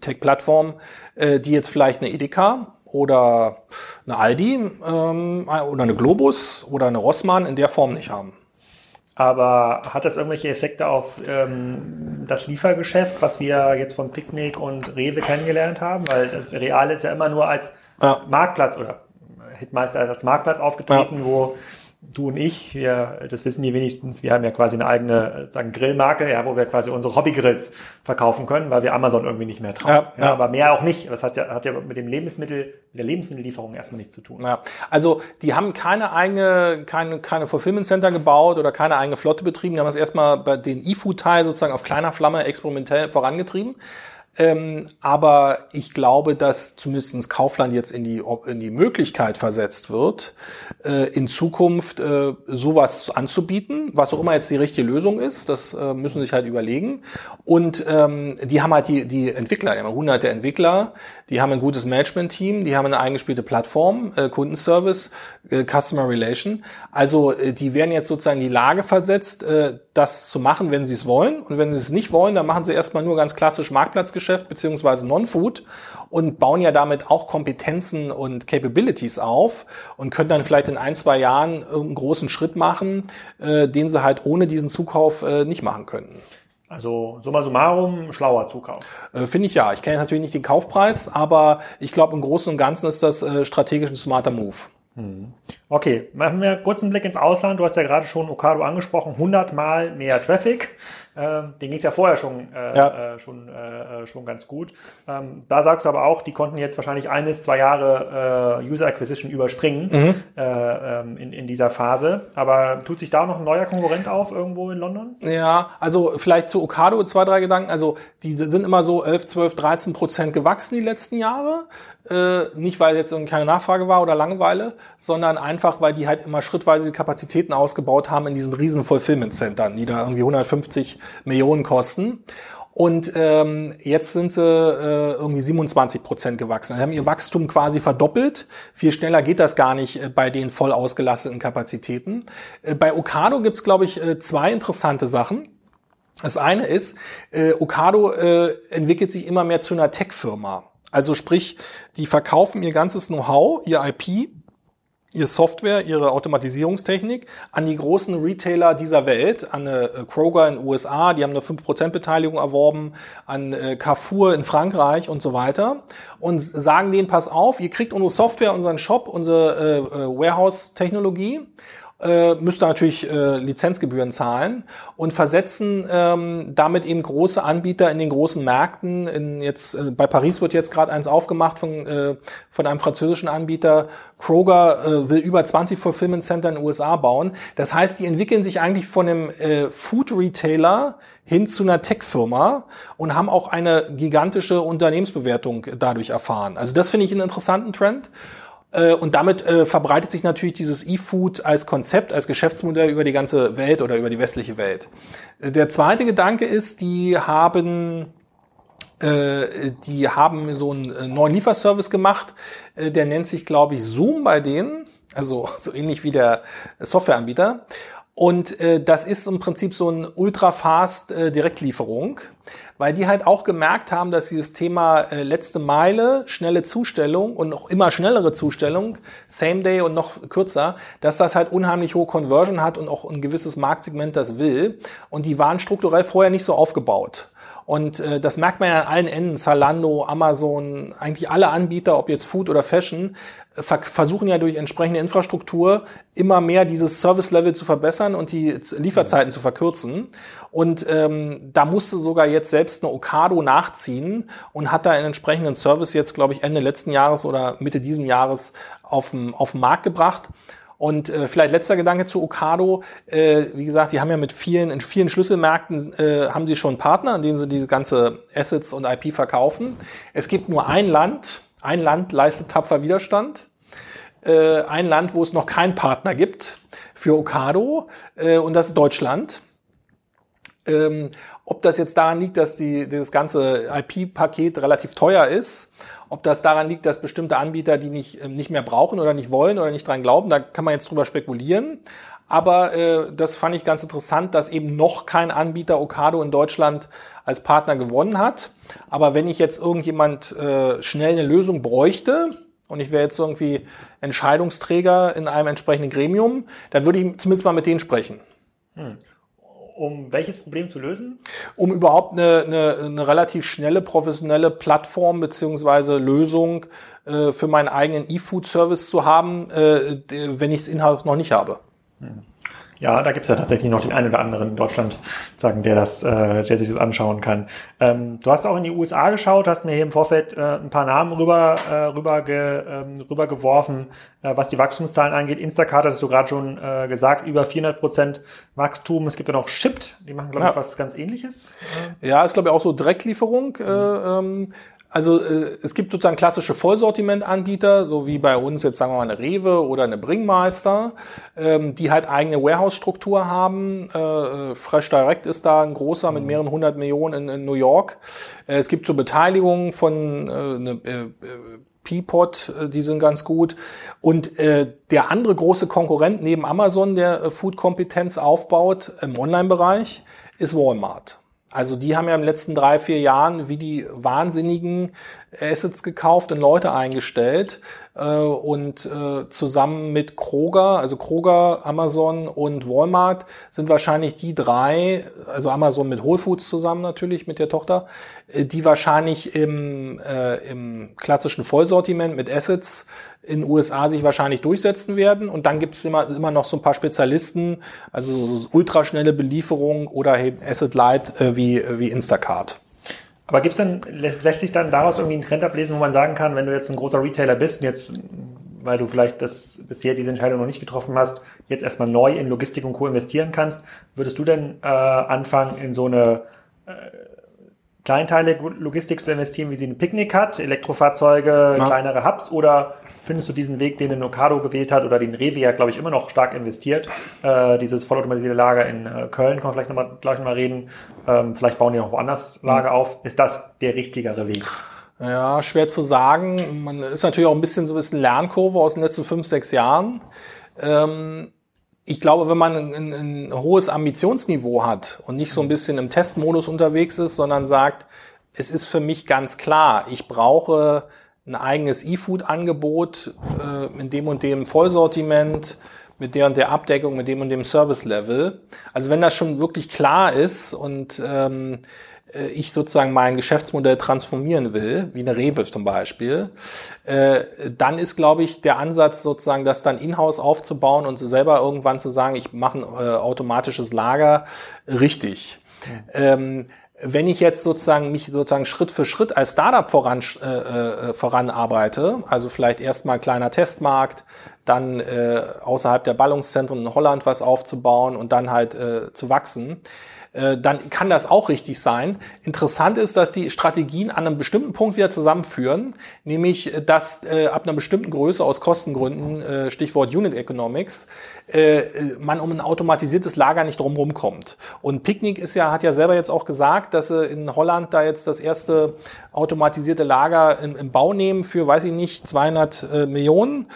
Tech-Plattform, äh, die jetzt vielleicht eine Edeka oder eine Aldi ähm, oder eine Globus oder eine Rossmann in der Form nicht haben. Aber hat das irgendwelche Effekte auf ähm, das Liefergeschäft, was wir jetzt von Picknick und Rewe kennengelernt haben? Weil das Real ist ja immer nur als ja. Marktplatz oder Hitmeister als Marktplatz aufgetreten, ja. wo du und ich, wir, das wissen die wenigstens, wir haben ja quasi eine eigene sagen Grillmarke, ja, wo wir quasi unsere Hobbygrills verkaufen können, weil wir Amazon irgendwie nicht mehr trauen. Ja, ja. ja, aber mehr auch nicht. Das hat ja, hat ja mit dem Lebensmittel, mit der Lebensmittellieferung erstmal nichts zu tun. Ja. Also die haben keine eigene, keine, keine Fulfillment Center gebaut oder keine eigene Flotte betrieben. Die haben das erstmal bei den E-Food-Teil sozusagen auf kleiner Flamme experimentell vorangetrieben. Ähm, aber ich glaube, dass zumindest Kaufland jetzt in die, in die Möglichkeit versetzt wird, äh, in Zukunft äh, sowas anzubieten, was auch immer jetzt die richtige Lösung ist. Das äh, müssen sich halt überlegen. Und ähm, die haben halt die, die Entwickler, die haben hunderte Entwickler, die haben ein gutes Management-Team, die haben eine eingespielte Plattform, äh, Kundenservice, äh, Customer Relation. Also äh, die werden jetzt sozusagen in die Lage versetzt, äh, das zu machen, wenn sie es wollen. Und wenn sie es nicht wollen, dann machen sie erstmal nur ganz klassisch Marktplatzgeschäft Geschäft beziehungsweise Non-Food und bauen ja damit auch Kompetenzen und Capabilities auf und können dann vielleicht in ein, zwei Jahren einen großen Schritt machen, äh, den sie halt ohne diesen Zukauf äh, nicht machen könnten. Also summa summarum, schlauer Zukauf. Äh, Finde ich ja. Ich kenne natürlich nicht den Kaufpreis, aber ich glaube im Großen und Ganzen ist das äh, strategisch ein smarter Move. Hm. Okay, machen wir kurz einen Blick ins Ausland. Du hast ja gerade schon Okado angesprochen, 100 Mal mehr Traffic. Ähm, den ging es ja vorher schon, äh, ja. äh, schon, äh, äh, schon ganz gut. Ähm, da sagst du aber auch, die konnten jetzt wahrscheinlich ein bis zwei Jahre äh, User Acquisition überspringen mhm. Äh, ähm, in, in dieser Phase. Aber tut sich da noch ein neuer Konkurrent auf irgendwo in London? Ja, also vielleicht zu Okado zwei, drei Gedanken. Also die sind immer so 11, 12, 13 Prozent gewachsen die letzten Jahre. Nicht, weil jetzt keine Nachfrage war oder Langeweile, sondern einfach, weil die halt immer schrittweise die Kapazitäten ausgebaut haben in diesen riesen Fulfillment-Centern, die da irgendwie 150 Millionen kosten. Und ähm, jetzt sind sie äh, irgendwie 27 Prozent gewachsen. Sie haben ihr Wachstum quasi verdoppelt. Viel schneller geht das gar nicht äh, bei den voll ausgelasteten Kapazitäten. Äh, bei Okado gibt's, glaube ich, äh, zwei interessante Sachen. Das eine ist, äh, Okado äh, entwickelt sich immer mehr zu einer Tech-Firma. Also sprich, die verkaufen ihr ganzes Know-how, ihr IP ihr Software, ihre Automatisierungstechnik an die großen Retailer dieser Welt, an äh, Kroger in den USA, die haben eine 5% Beteiligung erworben, an äh, Carrefour in Frankreich und so weiter und sagen denen, pass auf, ihr kriegt unsere Software, unseren Shop, unsere äh, äh Warehouse-Technologie äh, müsste natürlich äh, Lizenzgebühren zahlen und versetzen ähm, damit eben große Anbieter in den großen Märkten. In jetzt äh, bei Paris wird jetzt gerade eins aufgemacht von äh, von einem französischen Anbieter. Kroger äh, will über 20 Fulfillment Center in den USA bauen. Das heißt, die entwickeln sich eigentlich von einem äh, Food Retailer hin zu einer Tech-Firma und haben auch eine gigantische Unternehmensbewertung dadurch erfahren. Also das finde ich einen interessanten Trend. Äh, und damit äh, verbreitet sich natürlich dieses E-Food als Konzept, als Geschäftsmodell über die ganze Welt oder über die westliche Welt. Äh, der zweite Gedanke ist, die haben die haben so einen neuen Lieferservice gemacht, der nennt sich, glaube ich, Zoom bei denen, also so ähnlich wie der Softwareanbieter. Und äh, das ist im Prinzip so ein ultra-fast äh, Direktlieferung, weil die halt auch gemerkt haben, dass dieses Thema äh, letzte Meile, schnelle Zustellung und noch immer schnellere Zustellung, Same Day und noch kürzer, dass das halt unheimlich hohe Conversion hat und auch ein gewisses Marktsegment das will. Und die waren strukturell vorher nicht so aufgebaut. Und äh, das merkt man ja an allen Enden. Zalando, Amazon, eigentlich alle Anbieter, ob jetzt Food oder Fashion, äh, versuchen ja durch entsprechende Infrastruktur immer mehr dieses Service-Level zu verbessern und die Lieferzeiten zu verkürzen. Und ähm, da musste sogar jetzt selbst eine Okado nachziehen und hat da einen entsprechenden Service jetzt, glaube ich, Ende letzten Jahres oder Mitte diesen Jahres auf den Markt gebracht. Und äh, vielleicht letzter Gedanke zu Okado. Äh, wie gesagt, die haben ja mit vielen, in vielen Schlüsselmärkten äh, haben sie schon Partner, an denen sie diese ganze Assets und IP verkaufen. Es gibt nur ein Land, ein Land leistet tapfer Widerstand. Äh, ein Land, wo es noch keinen Partner gibt für Okado, äh, und das ist Deutschland. Ähm, ob das jetzt daran liegt, dass die, das ganze IP-Paket relativ teuer ist ob das daran liegt, dass bestimmte Anbieter die nicht, äh, nicht mehr brauchen oder nicht wollen oder nicht dran glauben, da kann man jetzt drüber spekulieren. Aber äh, das fand ich ganz interessant, dass eben noch kein Anbieter Okado in Deutschland als Partner gewonnen hat. Aber wenn ich jetzt irgendjemand äh, schnell eine Lösung bräuchte, und ich wäre jetzt irgendwie Entscheidungsträger in einem entsprechenden Gremium, dann würde ich zumindest mal mit denen sprechen. Hm um welches Problem zu lösen? Um überhaupt eine, eine, eine relativ schnelle, professionelle Plattform beziehungsweise Lösung äh, für meinen eigenen E-Food-Service zu haben, äh, wenn ich es in-house noch nicht habe. Hm. Ja, da gibt's ja tatsächlich noch den einen oder anderen in Deutschland, sagen, der das, äh, der sich das anschauen kann. Ähm, du hast auch in die USA geschaut, hast mir hier im Vorfeld äh, ein paar Namen rüber, äh, rüber, ge, ähm, rüber geworfen, äh, was die Wachstumszahlen angeht. Instacart hast du gerade schon äh, gesagt, über 400 Prozent Wachstum. Es gibt ja noch Shipped, die machen, glaube ich, was ganz ähnliches. Ja, ist, glaube ich, auch so Direktlieferung. Mhm. Äh, ähm, also äh, es gibt sozusagen klassische Vollsortimentanbieter, so wie bei uns jetzt sagen wir mal eine Rewe oder eine Bringmeister, ähm, die halt eigene Warehouse-Struktur haben. Äh, äh, Fresh Direct ist da ein großer mit mhm. mehreren hundert Millionen in, in New York. Äh, es gibt so Beteiligungen von äh, eine, äh, Peapod, äh, die sind ganz gut. Und äh, der andere große Konkurrent neben Amazon, der äh, Food-Kompetenz aufbaut im Online-Bereich, ist Walmart. Also die haben ja in den letzten drei, vier Jahren wie die wahnsinnigen Assets gekauft und Leute eingestellt äh, und äh, zusammen mit Kroger, also Kroger, Amazon und Walmart sind wahrscheinlich die drei, also Amazon mit Whole Foods zusammen natürlich mit der Tochter, äh, die wahrscheinlich im, äh, im klassischen Vollsortiment mit Assets in den USA sich wahrscheinlich durchsetzen werden. Und dann gibt es immer, immer noch so ein paar Spezialisten, also so ultraschnelle Belieferung oder eben Asset Light äh, wie, wie Instacart. Aber gibt's dann, lässt, lässt sich dann daraus irgendwie einen Trend ablesen, wo man sagen kann, wenn du jetzt ein großer Retailer bist und jetzt, weil du vielleicht das bisher diese Entscheidung noch nicht getroffen hast, jetzt erstmal neu in Logistik und Co. investieren kannst, würdest du denn äh, anfangen, in so eine äh, kleinteilige Logistik zu investieren, wie sie ein Picknick hat, Elektrofahrzeuge, ja. kleinere Hubs, oder findest du diesen Weg, den Nocado gewählt hat oder den Rewe ja, glaube ich, immer noch stark investiert, äh, dieses vollautomatisierte Lager in äh, Köln, kann man vielleicht nochmal gleich nochmal reden, ähm, vielleicht bauen die noch woanders Lager mhm. auf, ist das der richtigere Weg? Ja, schwer zu sagen. Man ist natürlich auch ein bisschen so ein bisschen Lernkurve aus den letzten fünf, sechs Jahren. Ähm, ich glaube, wenn man ein, ein, hohes Ambitionsniveau hat und nicht so ein bisschen im Testmodus unterwegs ist, sondern sagt, es ist für mich ganz klar, ich brauche ein eigenes E-Food-Angebot äh, in dem und dem Vollsortiment, mit der und der Abdeckung, mit dem und dem Service-Level. Also wenn das schon wirklich klar ist und ähm, äh, ich sozusagen mein Geschäftsmodell transformieren will, wie eine Rewe zum Beispiel, äh, dann ist, glaube ich, der Ansatz sozusagen, das dann in-house aufzubauen und so selber irgendwann zu sagen, ich mache ein äh, automatisches Lager, richtig. Mhm. Ähm, wenn ich jetzt sozusagen mich sozusagen Schritt für Schritt als Startup voran, äh, äh, voranarbeite, also vielleicht erstmal kleiner Testmarkt, dann äh, außerhalb der Ballungszentren in Holland was aufzubauen und dann halt äh, zu wachsen, äh, dann kann das auch richtig sein. Interessant ist, dass die Strategien an einem bestimmten Punkt wieder zusammenführen, nämlich äh, dass äh, ab einer bestimmten Größe aus Kostengründen, äh, Stichwort Unit Economics, äh, man um ein automatisiertes Lager nicht drumherum kommt. Und Picnic ist ja, hat ja selber jetzt auch gesagt, dass sie in Holland da jetzt das erste automatisierte Lager im, im Bau nehmen für, weiß ich nicht, 200 äh, Millionen.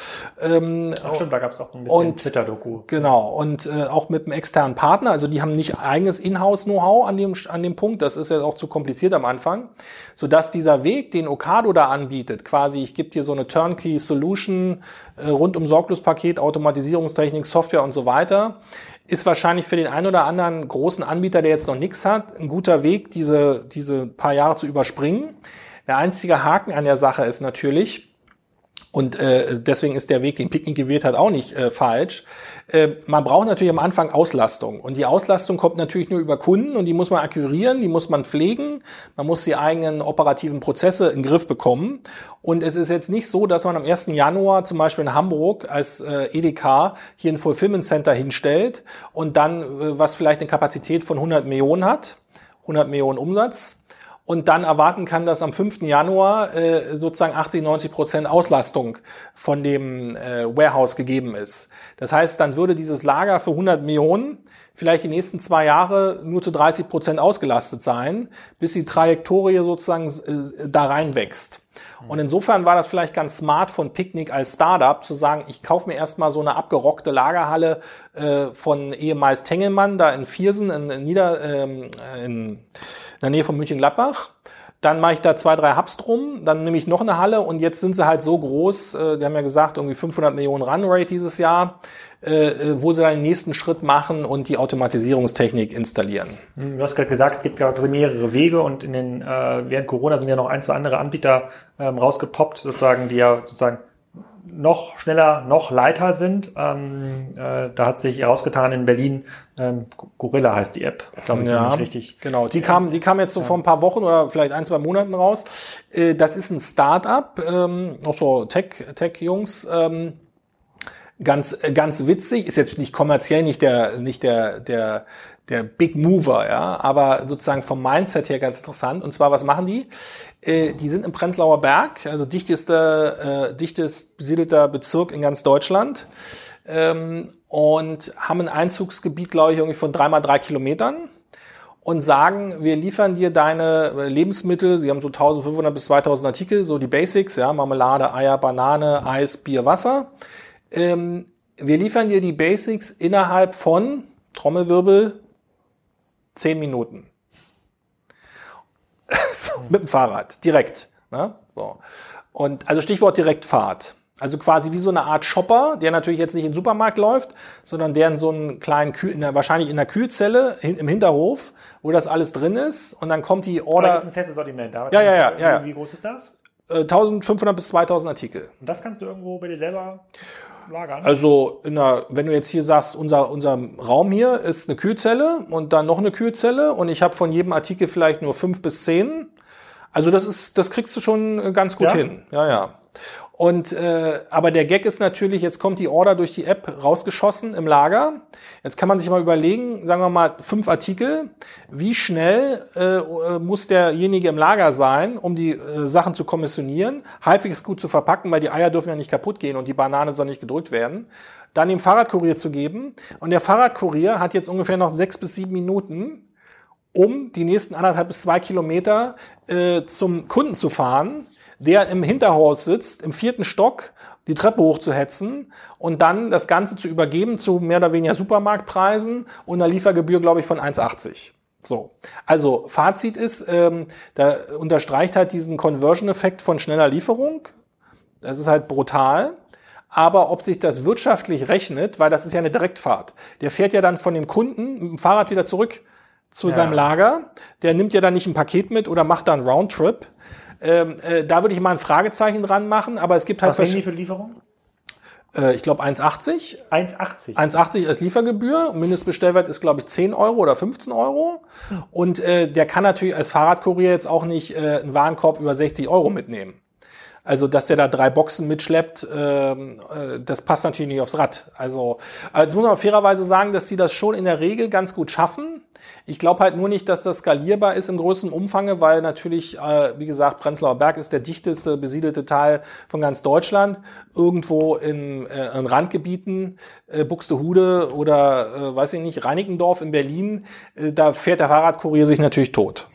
Ähm, Ach stimmt, da gab es auch ein bisschen Twitter-Doku. Genau, und äh, auch mit einem externen Partner, also die haben nicht eigenes Inhouse Inhouse-Know-how an dem, an dem Punkt. Das ist ja auch zu kompliziert am Anfang. Sodass dieser Weg, den Okado da anbietet, quasi, ich gebe dir so eine Turnkey-Solution rund um Sorglospaket, Automatisierungstechnik, Software und so weiter, ist wahrscheinlich für den einen oder anderen großen Anbieter, der jetzt noch nichts hat, ein guter Weg, diese, diese paar Jahre zu überspringen. Der einzige Haken an der Sache ist natürlich, und äh, deswegen ist der Weg, den Picknick gewählt hat, auch nicht äh, falsch. Äh, man braucht natürlich am Anfang Auslastung. Und die Auslastung kommt natürlich nur über Kunden und die muss man akquirieren, die muss man pflegen. Man muss die eigenen operativen Prozesse in den Griff bekommen. Und es ist jetzt nicht so, dass man am 1. Januar zum Beispiel in Hamburg als äh, EDK hier ein Fulfillment Center hinstellt und dann, äh, was vielleicht eine Kapazität von 100 Millionen hat, 100 Millionen Umsatz, und dann erwarten kann, dass am 5. Januar äh, sozusagen 80, 90 Prozent Auslastung von dem äh, Warehouse gegeben ist. Das heißt, dann würde dieses Lager für 100 Millionen vielleicht die nächsten zwei Jahre nur zu 30 Prozent ausgelastet sein, bis die Trajektorie sozusagen äh, da reinwächst. Und insofern war das vielleicht ganz smart von Picnic als Startup zu sagen, ich kaufe mir erstmal so eine abgerockte Lagerhalle äh, von ehemals Tengelmann da in Viersen in, in Nieder ähm, in in der Nähe von München-Gladbach. Dann mache ich da zwei, drei Hubs drum, dann nehme ich noch eine Halle und jetzt sind sie halt so groß, äh, die haben ja gesagt, irgendwie 500 Millionen Runrate dieses Jahr, äh, äh, wo sie dann den nächsten Schritt machen und die Automatisierungstechnik installieren. Hm, du hast gerade gesagt, es gibt gerade mehrere Wege und in den, äh, während Corona sind ja noch ein, zwei andere Anbieter ähm, rausgepoppt, sozusagen, die ja sozusagen noch schneller, noch leiter sind. Ähm, äh, da hat sich herausgetan in Berlin, ähm, Gorilla heißt die App, glaube ich, ja, richtig. Genau, die kam, die kam jetzt so ja. vor ein paar Wochen oder vielleicht ein, zwei Monaten raus. Äh, das ist ein Start-up, ähm, auch so Tech, Tech-Jungs. Ähm, ganz ganz witzig ist jetzt nicht kommerziell nicht der nicht der der der Big Mover ja aber sozusagen vom Mindset her ganz interessant und zwar was machen die die sind im Prenzlauer Berg, also dichtester, äh, dichtest besiedelter Bezirk in ganz Deutschland ähm, und haben ein Einzugsgebiet, glaube ich, irgendwie von dreimal drei Kilometern und sagen, wir liefern dir deine äh, Lebensmittel, sie haben so 1500 bis 2000 Artikel, so die Basics, ja, Marmelade, Eier, Banane, Eis, Bier, Wasser. Ähm, wir liefern dir die Basics innerhalb von, Trommelwirbel, 10 Minuten. So, mit dem Fahrrad, direkt. Ne? So. Und also Stichwort Direktfahrt. Also quasi wie so eine Art Shopper, der natürlich jetzt nicht in den Supermarkt läuft, sondern der in so einen kleinen Kühl, in der, wahrscheinlich in der Kühlzelle hin, im Hinterhof, wo das alles drin ist und dann kommt die Order. das ist ein festes Sortiment. Da ja, ja, ja, ja. Wie groß ist das? Äh, 1500 bis 2000 Artikel. Und das kannst du irgendwo bei dir selber lagern? Also, in der, wenn du jetzt hier sagst, unser, unser Raum hier ist eine Kühlzelle und dann noch eine Kühlzelle und ich habe von jedem Artikel vielleicht nur fünf bis zehn. Also das ist, das kriegst du schon ganz gut Ja? hin. Ja, ja. Und äh, aber der Gag ist natürlich, jetzt kommt die Order durch die App rausgeschossen im Lager. Jetzt kann man sich mal überlegen, sagen wir mal fünf Artikel, wie schnell äh, äh, muss derjenige im Lager sein, um die äh, Sachen zu kommissionieren, halbwegs gut zu verpacken, weil die Eier dürfen ja nicht kaputt gehen und die Banane soll nicht gedrückt werden. Dann dem Fahrradkurier zu geben. Und der Fahrradkurier hat jetzt ungefähr noch sechs bis sieben Minuten, um die nächsten anderthalb bis zwei Kilometer äh, zum Kunden zu fahren, der im Hinterhaus sitzt, im vierten Stock, die Treppe hochzuhetzen und dann das Ganze zu übergeben zu mehr oder weniger Supermarktpreisen und einer Liefergebühr, glaube ich, von 1,80. So, also Fazit ist, ähm, da unterstreicht halt diesen Conversion-Effekt von schneller Lieferung. Das ist halt brutal. Aber ob sich das wirtschaftlich rechnet, weil das ist ja eine Direktfahrt. Der fährt ja dann von dem Kunden mit dem Fahrrad wieder zurück zu Ja. seinem Lager. Der nimmt ja dann nicht ein Paket mit oder macht da einen Roundtrip. Ähm, äh, da würde ich mal ein Fragezeichen dran machen, aber es gibt halt, Was nehmen die für Lieferung? äh, ich glaube 1,80. 1,80. 1,80 als Liefergebühr. Mindestbestellwert ist, glaube ich, 10 Euro oder 15 Euro. Und äh, der kann natürlich als Fahrradkurier jetzt auch nicht äh, einen Warenkorb über 60 Euro mitnehmen. Also, dass der da drei Boxen mitschleppt, ähm, äh, das passt natürlich nicht aufs Rad. Also, äh, jetzt muss man fairerweise sagen, dass die das schon in der Regel ganz gut schaffen. Ich glaube halt nur nicht, dass das skalierbar ist im größten Umfange, weil natürlich, äh, wie gesagt, Prenzlauer Berg ist der dichteste besiedelte Teil von ganz Deutschland. Irgendwo in, äh, in Randgebieten, äh, Buxtehude oder, äh, weiß ich nicht, Reinickendorf in Berlin, äh, da fährt der Fahrradkurier sich natürlich tot.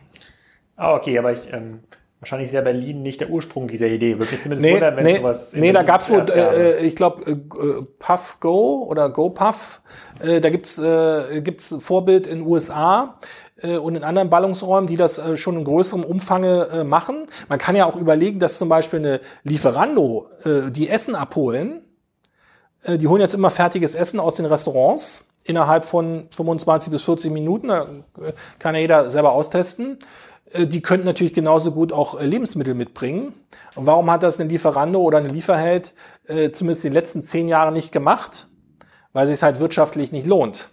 Ah, okay, aber ich, ähm, wahrscheinlich ist ja Berlin nicht der Ursprung dieser Idee. Würde mich zumindest Nee, wundern, wenn nee, sowas in nee da gab's wohl, äh, ich glaube, äh, äh, Puff Go oder Go Puff. Äh, da gibt's äh, gibt's Vorbild in USA und in anderen Ballungsräumen, die das schon in größerem Umfange machen. Man kann ja auch überlegen, dass zum Beispiel eine Lieferando die Essen abholen. Die holen jetzt immer fertiges Essen aus den Restaurants innerhalb von 25 bis 40 Minuten. Da kann ja jeder selber austesten. Äh, Die könnten natürlich genauso gut auch äh, Lebensmittel mitbringen. Und warum hat das eine Lieferando oder eine Lieferheld äh, zumindest in den letzten zehn Jahren nicht gemacht? Weil sich es halt wirtschaftlich nicht lohnt.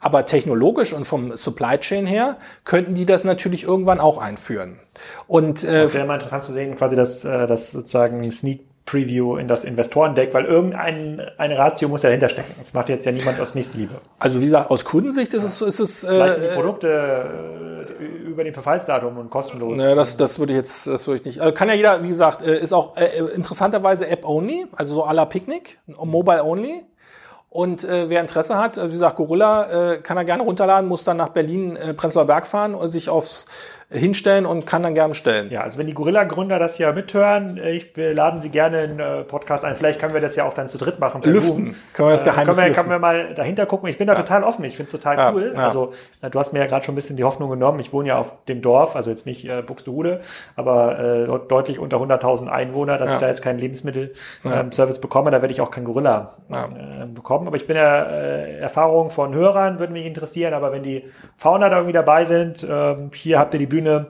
Aber technologisch und vom Supply Chain her könnten die das natürlich irgendwann auch einführen. Und äh, Es wäre mal interessant zu sehen, quasi das, äh, das sozusagen Sneak Preview in das Investorendeck, weil irgendein eine Ratio muss ja dahinter stecken. Das macht jetzt ja niemand aus Nächstenliebe. also wie gesagt, aus Kundensicht ist es, ist es Vielleicht sind die äh, Produkte äh, über den Verfallsdatum und kostenlos. Naja, das, das würde ich jetzt, das würde ich nicht. Also kann ja jeder, wie gesagt, äh, ist auch äh, interessanterweise App-only, also so à la Picknick, Mobile-only. Und äh, wer Interesse hat, äh, wie gesagt, Gorilla äh, kann er gerne runterladen, muss dann nach Berlin, äh, Prenzlauer Berg fahren und sich aufs hinstellen und kann dann gerne bestellen. Ja, also wenn die Gorilla-Gründer das hier mithören, äh, ich, wir laden sie gerne in äh, Podcast ein. Vielleicht können wir das ja auch dann zu dritt machen. Lüften. Zoom. Können wir das Äh, Geheimnis können wir, können wir mal dahinter gucken. Ich bin da total offen. Ich finde es total Ja, cool. ja. Also äh, du hast mir ja gerade schon ein bisschen die Hoffnung genommen. Ich wohne ja auf dem Dorf, also jetzt nicht äh, Buxtehude, aber äh, deutlich unter 100.000 Einwohner, dass Ja. ich da jetzt keinen Lebensmittelservice bekomme. Da werde ich auch keinen Gorilla äh, bekommen. Aber ich bin ja äh, Erfahrungen von Hörern würden mich interessieren. Aber wenn die Founder da irgendwie dabei sind, ähm, hier habt ihr die Bühne, äh,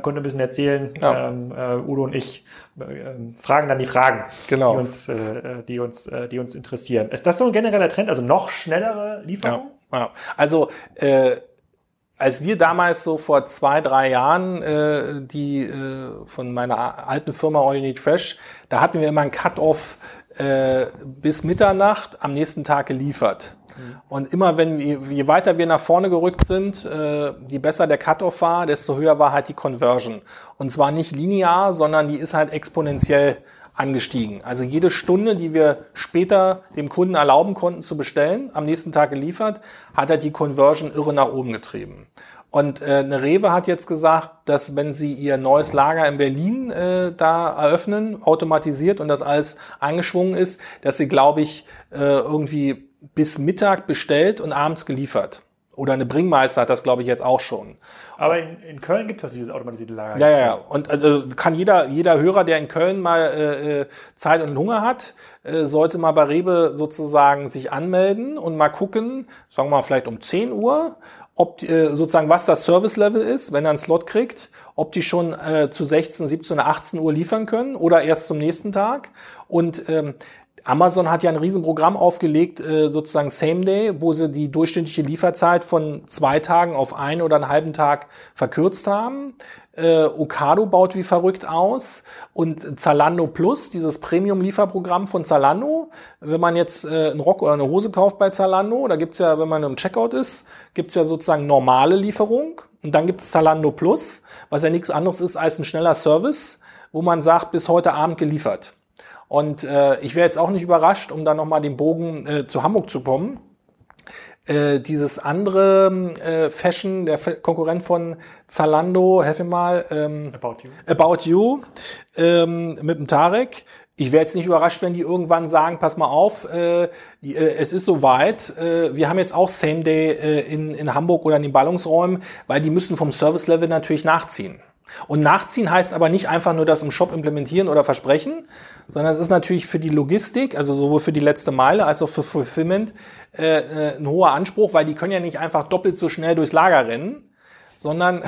könnt ihr ein bisschen erzählen. Ja. Ähm, äh, Udo und ich äh, ähm, fragen dann die Fragen, Genau. die uns, äh, äh, die uns, äh, die uns interessieren. Ist das so ein genereller Trend? Also noch schnellere Ja, Lieferung? ja. Also äh, als wir damals so vor zwei, drei Jahren äh, die äh, von meiner alten Firma All You Need Fresh, da hatten wir immer einen Cut-off äh, bis Mitternacht am nächsten Tag geliefert. Und immer wenn je weiter wir nach vorne gerückt sind, äh, je besser der Cut-off war, desto höher war halt die Conversion. Und zwar nicht linear, sondern die ist halt exponentiell angestiegen. Also jede Stunde, die wir später dem Kunden erlauben konnten zu bestellen, am nächsten Tag geliefert, hat er die Conversion irre nach oben getrieben. Und äh, eine Rewe hat jetzt gesagt, dass wenn sie ihr neues Lager in Berlin äh, da eröffnen, automatisiert und das alles eingeschwungen ist, dass sie, glaube ich, äh, irgendwie bis Mittag bestellt und abends geliefert. Oder eine Bringmeister hat das, glaube ich, jetzt auch schon. Aber in, in Köln gibt es dieses automatisierte Lager. Ja, ja, ja. Und also kann jeder, jeder Hörer, der in Köln mal äh, äh, Zeit und Hunger hat, äh, sollte mal bei Rewe sozusagen sich anmelden und mal gucken, sagen wir mal vielleicht um 10 Uhr, ob äh, sozusagen was das Service Level ist, wenn er einen Slot kriegt, ob die schon äh, zu 16, 17 oder 18 Uhr liefern können oder erst zum nächsten Tag. Und ähm, Amazon hat ja ein Riesenprogramm aufgelegt, äh, sozusagen Same Day, wo sie die durchschnittliche Lieferzeit von zwei Tagen auf einen oder einen halben Tag verkürzt haben. Äh, Ocado baut wie verrückt aus und Zalando Plus, dieses Premium-Lieferprogramm von Zalando. Wenn man jetzt äh, einen Rock oder eine Hose kauft bei Zalando, da gibt's ja, wenn man im Checkout ist, gibt's ja sozusagen normale Lieferung und dann gibt's Zalando Plus, was ja nichts anderes ist als ein schneller Service, wo man sagt, bis heute Abend geliefert. Und äh, ich wäre jetzt auch nicht überrascht, um dann nochmal den Bogen äh, zu Hamburg zu kommen äh, dieses andere äh, Fashion, der Konkurrent von Zalando, helf mir mal, ähm, About You, About you ähm, mit dem Tarek. Ich wäre jetzt nicht überrascht, wenn die irgendwann sagen, pass mal auf, äh, äh, es ist soweit, äh, wir haben jetzt auch Same Day äh, in, in Hamburg oder in den Ballungsräumen, weil die müssen vom Service-Level natürlich nachziehen. Und nachziehen heißt aber nicht einfach nur das im Shop implementieren oder versprechen, sondern es ist natürlich für die Logistik, also sowohl für die letzte Meile als auch für Fulfillment, äh, äh, ein hoher Anspruch, weil die können ja nicht einfach doppelt so schnell durchs Lager rennen, sondern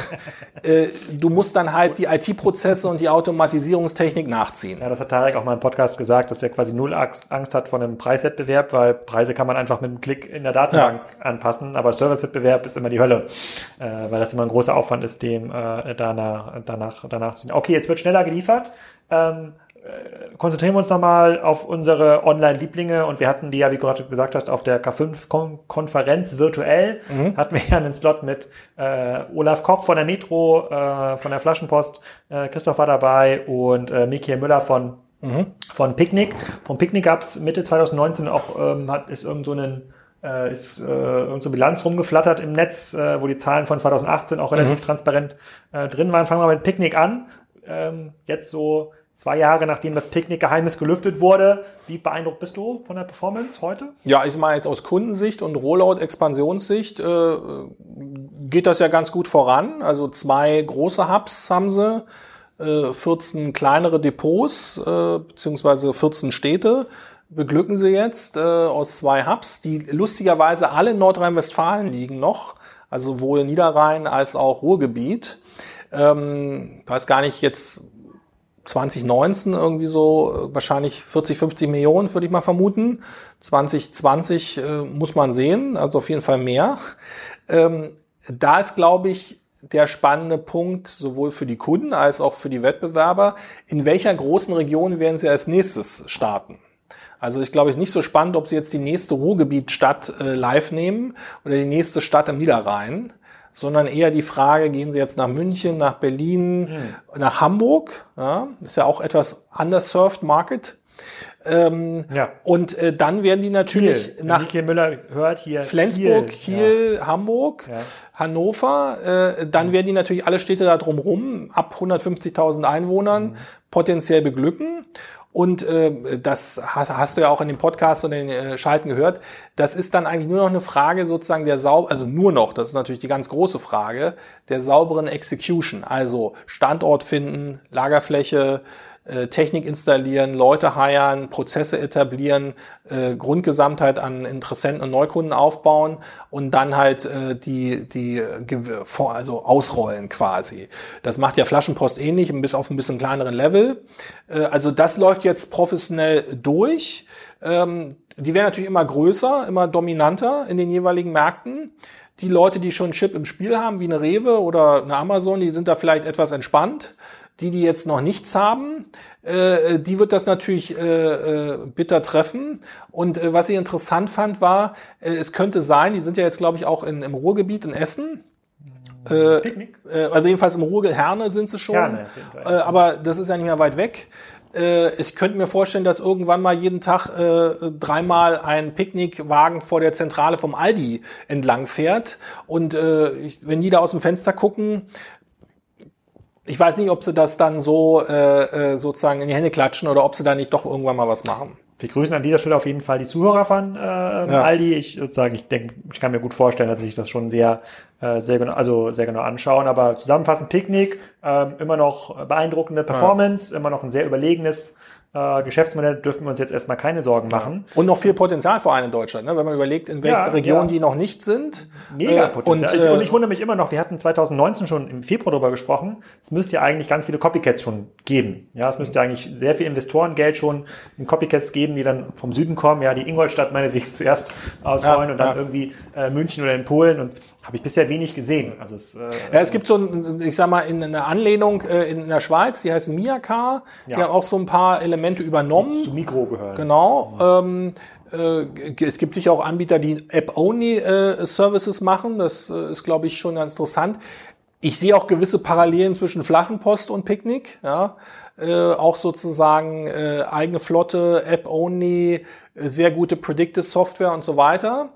äh, du musst dann halt die IT-Prozesse und die Automatisierungstechnik nachziehen. Ja, das hat Tarek auch mal im Podcast gesagt, dass er quasi null Angst hat vor einem Preiswettbewerb, weil Preise kann man einfach mit einem Klick in der Datenbank ja. anpassen, aber Servicewettbewerb ist immer die Hölle, äh, weil das immer ein großer Aufwand ist, dem äh, danach, danach, danach zu ziehen. Okay, jetzt wird schneller geliefert. Ähm, äh, konzentrieren wir uns nochmal auf unsere Online-Lieblinge und wir hatten die ja, wie du gerade gesagt hast, auf der K5-Konferenz virtuell, mhm. hatten wir ja einen Slot mit äh, Olaf Koch von der Metro, äh, von der Flaschenpost, äh, Christoph war dabei und äh, Michael Müller von, mhm. von Picknick. Von Picknick gab es Mitte 2019 auch, ähm, hat, ist irgend so ein äh, ist äh, unsere Bilanz rumgeflattert im Netz, äh, wo die Zahlen von 2018 auch relativ mhm. transparent äh, drin waren. Fangen wir mit Picknick an. Ähm, jetzt so zwei Jahre nachdem das Picknick-Geheimnis gelüftet wurde. Wie beeindruckt bist du von der Performance heute? Ja, ich meine jetzt aus Kundensicht und Rollout-Expansionssicht äh, geht das ja ganz gut voran. Also zwei große Hubs haben sie, äh, 14 kleinere Depots äh, beziehungsweise 14 Städte beglücken sie jetzt äh, aus zwei Hubs, die lustigerweise alle in Nordrhein-Westfalen liegen noch, also sowohl Niederrhein als auch Ruhrgebiet. Ähm, weiß gar nicht jetzt 2019 irgendwie so äh, wahrscheinlich 40, 50 Millionen, würde ich mal vermuten. 2020 äh, muss man sehen, also auf jeden Fall mehr. Ähm, da ist, glaube ich, der spannende Punkt sowohl für die Kunden als auch für die Wettbewerber. In welcher großen Region werden sie als nächstes starten? Also ich glaube, es ist nicht so spannend, ob sie jetzt die nächste Ruhrgebietstadt äh, live nehmen oder die nächste Stadt am Niederrhein, sondern eher die Frage, gehen Sie jetzt nach München, nach Berlin, mhm. nach Hamburg, ja, ist ja auch etwas underserved Market. Ähm, ja. Und äh, dann werden die natürlich Kiel. nach Kiel Müller hört hier Flensburg, Kiel, Kiel ja. Hamburg, ja. Hannover, äh, dann werden die natürlich alle Städte da drumherum ab 150.000 Einwohnern mhm. potenziell beglücken. Und äh, das hast, hast du ja auch in dem Podcast und den äh, Schalten gehört. Das ist dann eigentlich nur noch eine Frage sozusagen der sau, also nur noch, das ist natürlich die ganz große Frage, der sauberen Execution. Also Standort finden, Lagerfläche, äh, Technik installieren, Leute heiern, Prozesse etablieren, äh, Grundgesamtheit an Interessenten und Neukunden aufbauen und dann halt äh, die, die also ausrollen quasi. Das macht ja Flaschenpost ähnlich, bis auf ein bisschen kleineren Level. Äh, also das läuft jetzt professionell durch. Ähm, die werden natürlich immer größer, immer dominanter in den jeweiligen Märkten. Die Leute, die schon Chip im Spiel haben, wie eine Rewe oder eine Amazon, die sind da vielleicht etwas entspannt. Die, die jetzt noch nichts haben, äh, die wird das natürlich äh, äh, bitter treffen. Und äh, was ich interessant fand, war, äh, es könnte sein, die sind ja jetzt, glaube ich, auch in, im Ruhrgebiet in Essen. Äh, äh, also jedenfalls im Ruhrgebiet, Herne sind sie schon. Herne, äh, aber das ist ja nicht mehr weit weg äh, ich könnte mir vorstellen, dass irgendwann mal jeden Tag äh, dreimal ein Picknickwagen vor der Zentrale vom Aldi entlang fährt. Und äh, ich, wenn die da aus dem Fenster gucken, ich weiß nicht, ob sie das dann so äh, äh, sozusagen in die Hände klatschen oder ob sie da nicht doch irgendwann mal was machen. Wir grüßen an dieser Stelle auf jeden Fall die Zuhörer von äh, ja. Aldi. Ich sozusagen, ich denke, ich kann mir gut vorstellen, dass sie sich das schon sehr, äh, sehr genau, also sehr genau anschauen. Aber zusammenfassend Picknick, äh, immer noch beeindruckende Performance, ja. immer noch ein sehr überlegenes äh, Geschäftsmodell dürfen wir uns jetzt erstmal keine Sorgen machen. Und noch viel Potenzial vor allem in Deutschland, ne? wenn man überlegt, in welchen Ja, Regionen ja. die noch nicht sind. Mega Äh, Potenzial. Und, ich, äh, und ich wundere mich immer noch, wir hatten 2019 schon im Februar darüber gesprochen, es müsste ja eigentlich ganz viele Copycats schon geben. Ja, es müsste ja eigentlich sehr viel Investorengeld schon in Copycats geben, die dann vom Süden kommen, ja, die Ingolstadt meinetwegen zuerst ausrollen und dann irgendwie äh, München oder in Polen und habe ich bisher wenig gesehen. Also es, äh, Ja, es gibt so ein, ich sag mal, in einer Anlehnung äh, in der Schweiz, die heißt die Ja. haben auch so ein paar Elemente übernommen. zu Mikro gehören. Genau. Ähm, äh, es gibt sicher auch Anbieter, die App-Only-Services machen. Das äh, ist, glaube ich, schon ganz interessant. Ich sehe auch gewisse Parallelen zwischen Flaschenpost und Picknick. Ja. Äh, auch sozusagen äh, eigene Flotte, App-Only, äh, sehr gute Predictive-Software und so weiter.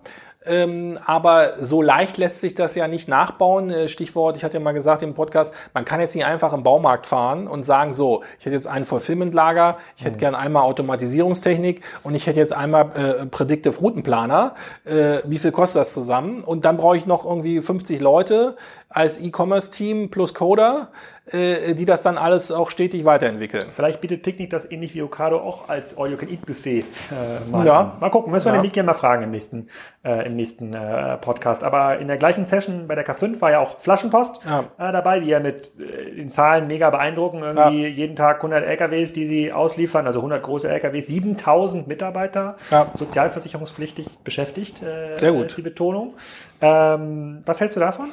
Ähm, aber so leicht lässt sich das ja nicht nachbauen. Äh, Stichwort, ich hatte ja mal gesagt im Podcast, man kann jetzt nicht einfach im Baumarkt fahren und sagen, so, ich hätte jetzt ein Fulfillment-Lager, ich hätte gern einmal Automatisierungstechnik und ich hätte jetzt einmal äh, Predictive Routenplaner. Äh, wie viel kostet das zusammen? Und dann brauche ich noch irgendwie 50 Leute als E-Commerce-Team plus Coder, die das dann alles auch stetig weiterentwickeln. Vielleicht bietet Picknick das ähnlich wie Okado auch als All-You-Can-Eat-Buffet äh, mal Ja. an. Mal gucken, müssen wir Ja. den Mick mal fragen im nächsten, äh, im nächsten äh, Podcast. Aber in der gleichen Session bei der K5 war ja auch Flaschenpost Ja. äh, dabei, die ja mit äh, den Zahlen mega beeindrucken. Irgendwie jeden Tag 100 LKWs, die sie ausliefern, also 100 große LKWs, 7000 Mitarbeiter, Ja. sozialversicherungspflichtig beschäftigt, äh, Sehr gut. ist die Betonung. Ähm, was hältst du davon?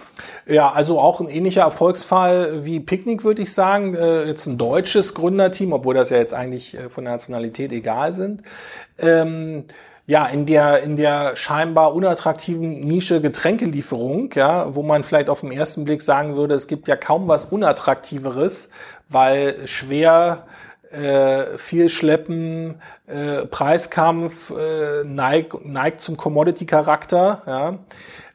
Ja, also auch ein ähnlicher Erfolgsfall wie Picknick, würde ich sagen. Äh, jetzt ein deutsches Gründerteam, obwohl das ja jetzt eigentlich äh, von der Nationalität egal sind. Ähm, ja, in der, in der scheinbar unattraktiven Nische Getränkelieferung, ja, wo man vielleicht auf den ersten Blick sagen würde, es gibt ja kaum was unattraktiveres, weil schwer, äh, viel Schleppen, äh, Preiskampf äh, neigt, neigt zum Commodity-Charakter, ja.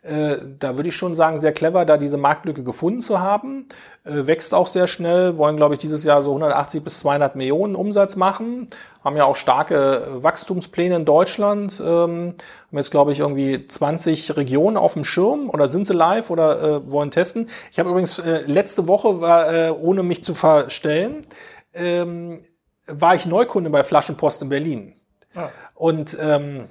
Äh, da würde ich schon sagen, sehr clever, da diese Marktlücke gefunden zu haben. Äh, wächst auch sehr schnell, wollen, glaube ich, dieses Jahr so 180 bis 200 Millionen Umsatz machen. Haben ja auch starke äh, Wachstumspläne in Deutschland. Ähm, haben jetzt, glaube ich, irgendwie 20 Regionen auf dem Schirm oder sind sie live oder äh, wollen testen. Ich habe übrigens äh, letzte Woche, war, ohne mich zu verstellen, ähm, war ich Neukunde bei Flaschenpost in Berlin. Ah. Und ähm,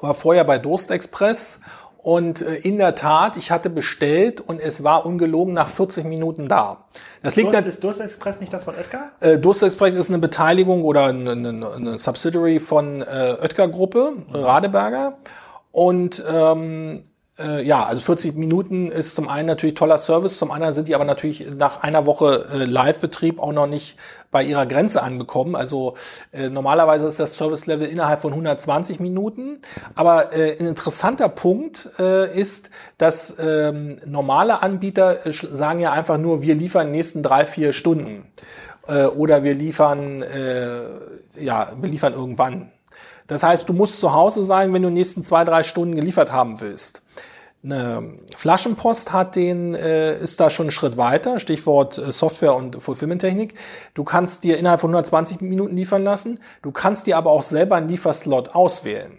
war vorher bei Durst Express und äh, in der Tat, ich hatte bestellt und es war ungelogen nach 40 Minuten da. Das liegt Durst, ist Durst Express nicht das von Oetker? äh, Durst Express ist eine Beteiligung oder eine, eine, eine Subsidiary von äh, Oetker Gruppe, Radeberger. Und ähm, äh, ja, also 40 Minuten ist zum einen natürlich toller Service, zum anderen sind die aber natürlich nach einer Woche äh, Live-Betrieb auch noch nicht bei ihrer Grenze angekommen. Also äh, normalerweise ist das Service-Level innerhalb von 120 Minuten. Aber äh, ein interessanter Punkt äh, ist, dass ähm, normale Anbieter äh, sagen ja einfach nur, wir liefern in den nächsten drei, vier Stunden äh, oder wir liefern, äh, ja, wir liefern irgendwann. Das heißt, du musst zu Hause sein, wenn du in den nächsten zwei, drei Stunden geliefert haben willst. Eine Flaschenpost hat den, äh, ist da schon einen Schritt weiter, Stichwort äh, Software und Fulfillment-Technik. Du kannst dir innerhalb von 120 Minuten liefern lassen, du kannst dir aber auch selber einen Lieferslot auswählen.